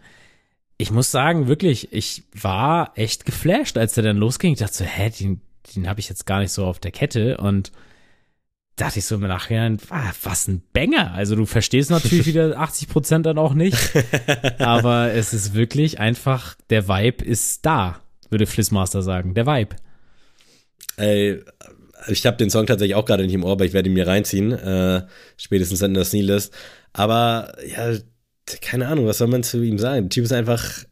ich muss sagen, wirklich, ich war echt geflasht, als der dann losging. Ich dachte so, hä, den, den habe ich jetzt gar nicht so auf der Kette und dachte ich so im Nachhinein, ah, was ein Banger. Also du verstehst natürlich wieder 80 Prozent dann auch nicht, aber es ist wirklich einfach, der Vibe ist da, würde Flissmaster sagen, der Vibe. Ey, ich habe den Song tatsächlich auch gerade nicht im Ohr, aber ich werde ihn mir reinziehen, äh, spätestens in der Sneelist. Aber ja, keine Ahnung, was soll man zu ihm sagen? Der Typ ist einfach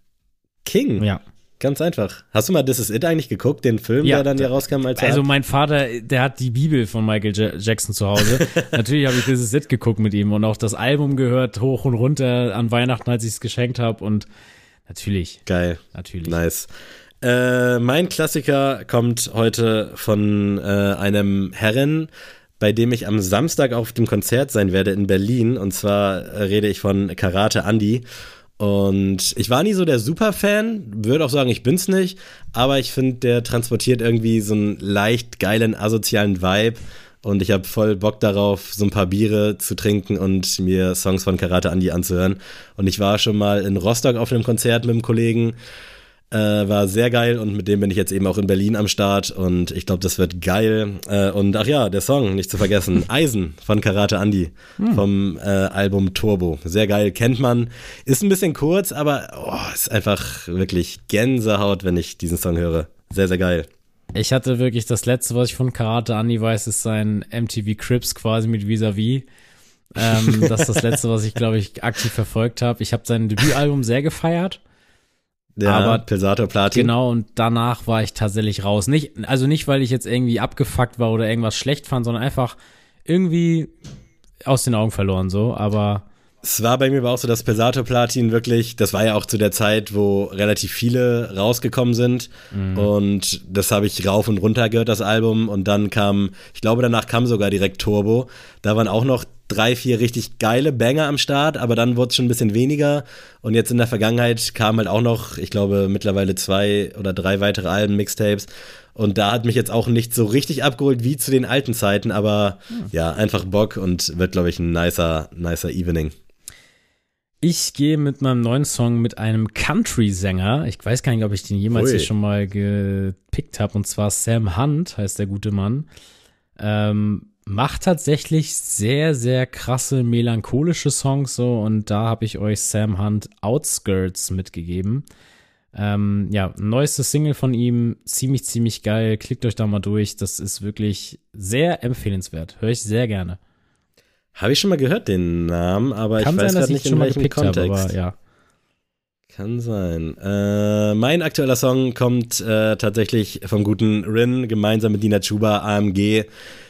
King. Ja. Ganz einfach. Hast du mal This Is It eigentlich geguckt, den Film, ja, der dann hier rauskam? Als also mein Vater, der hat die Bibel von Michael Jackson zu Hause. Natürlich habe ich This Is It geguckt mit ihm und auch das Album gehört hoch und runter an Weihnachten, als ich es geschenkt habe und natürlich. Geil. Natürlich. Nice. Äh, mein Klassiker kommt heute von äh, einem Herren, bei dem ich am Samstag auf dem Konzert sein werde in Berlin. Und zwar äh, rede ich von Karate Andy. Und ich war nie so der Superfan, würde auch sagen, ich bin's nicht, aber ich finde, der transportiert irgendwie so einen leicht geilen, asozialen Vibe. Und ich habe voll Bock darauf, so ein paar Biere zu trinken und mir Songs von Karate Andy anzuhören. Und ich war schon mal in Rostock auf einem Konzert mit einem Kollegen äh, war sehr geil und mit dem bin ich jetzt eben auch in Berlin am Start und ich glaube, das wird geil. Äh, und ach ja, der Song, nicht zu vergessen, Eisen von Karate Andy hm. vom äh, Album Turbo. Sehr geil, kennt man. Ist ein bisschen kurz, aber oh, ist einfach wirklich Gänsehaut, wenn ich diesen Song höre. Sehr, sehr geil. Ich hatte wirklich das letzte, was ich von Karate Andy weiß, ist sein MTV Crips quasi mit Vis-a-vis. -vis. ähm, das ist das letzte, was ich, glaube ich, aktiv verfolgt habe. Ich habe sein Debütalbum sehr gefeiert. Ja, aber Pelsato Platin. Genau, und danach war ich tatsächlich raus. Nicht, also nicht, weil ich jetzt irgendwie abgefuckt war oder irgendwas schlecht fand, sondern einfach irgendwie aus den Augen verloren, so, aber. Es war bei mir aber auch so, dass Pesato Platin wirklich, das war ja auch zu der Zeit, wo relativ viele rausgekommen sind. Mhm. Und das habe ich rauf und runter gehört, das Album. Und dann kam, ich glaube, danach kam sogar direkt Turbo. Da waren auch noch drei, vier richtig geile Banger am Start, aber dann wurde es schon ein bisschen weniger. Und jetzt in der Vergangenheit kamen halt auch noch, ich glaube, mittlerweile zwei oder drei weitere Alben, Mixtapes. Und da hat mich jetzt auch nicht so richtig abgeholt wie zu den alten Zeiten, aber hm. ja, einfach Bock und wird, glaube ich, ein nicer, nicer Evening. Ich gehe mit meinem neuen Song mit einem Country-Sänger. Ich weiß gar nicht, ob ich den jemals Ui. hier schon mal gepickt habe. Und zwar Sam Hunt heißt der gute Mann. Ähm, macht tatsächlich sehr, sehr krasse melancholische Songs so und da habe ich euch Sam Hunt Outskirts mitgegeben. Ähm, ja, neueste Single von ihm, ziemlich, ziemlich geil. Klickt euch da mal durch. Das ist wirklich sehr empfehlenswert. Höre ich sehr gerne. Habe ich schon mal gehört, den Namen, aber Kann ich weiß gerade nicht, in welchem Kontext. Habe, ja. Kann sein. Äh, mein aktueller Song kommt äh, tatsächlich vom guten Rin gemeinsam mit Dina Chuba, AMG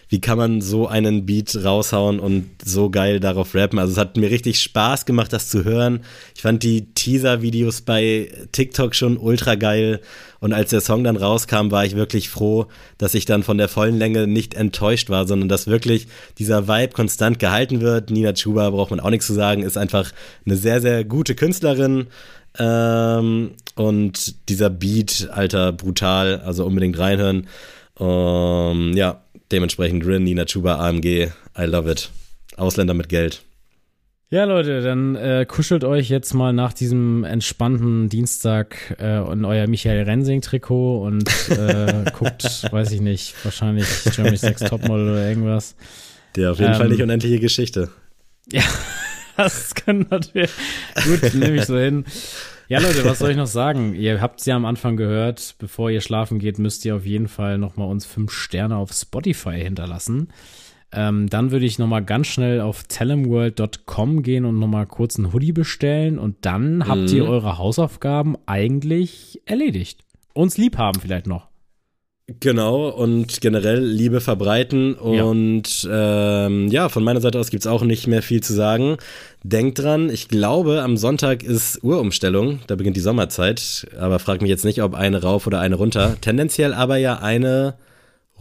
wie kann man so einen Beat raushauen und so geil darauf rappen. Also es hat mir richtig Spaß gemacht, das zu hören. Ich fand die Teaser-Videos bei TikTok schon ultra geil. Und als der Song dann rauskam, war ich wirklich froh, dass ich dann von der vollen Länge nicht enttäuscht war, sondern dass wirklich dieser Vibe konstant gehalten wird. Nina Chuba braucht man auch nichts zu sagen, ist einfach eine sehr, sehr gute Künstlerin. Ähm, und dieser Beat, alter, brutal, also unbedingt reinhören. Ähm, ja, Dementsprechend Rin, Nina Chuba, AMG, I love it. Ausländer mit Geld. Ja, Leute, dann äh, kuschelt euch jetzt mal nach diesem entspannten Dienstag äh, in euer Michael Rensing-Trikot und äh, guckt, weiß ich nicht, wahrscheinlich Germany's Next Topmodel oder irgendwas. Der auf jeden ähm, Fall nicht unendliche Geschichte. Ja, das können natürlich. Gut, nehme ich so hin. Ja, Leute, was soll ich noch sagen? Ihr habt es ja am Anfang gehört, bevor ihr schlafen geht, müsst ihr auf jeden Fall nochmal uns fünf Sterne auf Spotify hinterlassen. Ähm, dann würde ich nochmal ganz schnell auf telemworld.com gehen und nochmal kurz einen Hoodie bestellen und dann mhm. habt ihr eure Hausaufgaben eigentlich erledigt. Uns lieb haben vielleicht noch. Genau, und generell Liebe verbreiten. Und ja, ähm, ja von meiner Seite aus gibt es auch nicht mehr viel zu sagen. Denkt dran, ich glaube, am Sonntag ist Uhrumstellung, da beginnt die Sommerzeit, aber frag mich jetzt nicht, ob eine rauf oder eine runter. Tendenziell aber ja eine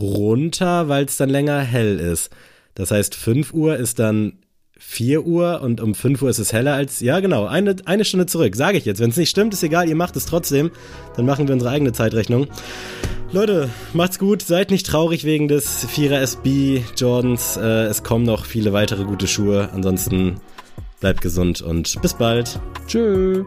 runter, weil es dann länger hell ist. Das heißt, 5 Uhr ist dann 4 Uhr und um 5 Uhr ist es heller als, ja genau, eine, eine Stunde zurück, sage ich jetzt. Wenn es nicht stimmt, ist egal, ihr macht es trotzdem, dann machen wir unsere eigene Zeitrechnung. Leute, macht's gut. Seid nicht traurig wegen des 4er SB Jordans. Äh, es kommen noch viele weitere gute Schuhe. Ansonsten bleibt gesund und bis bald. Tschö.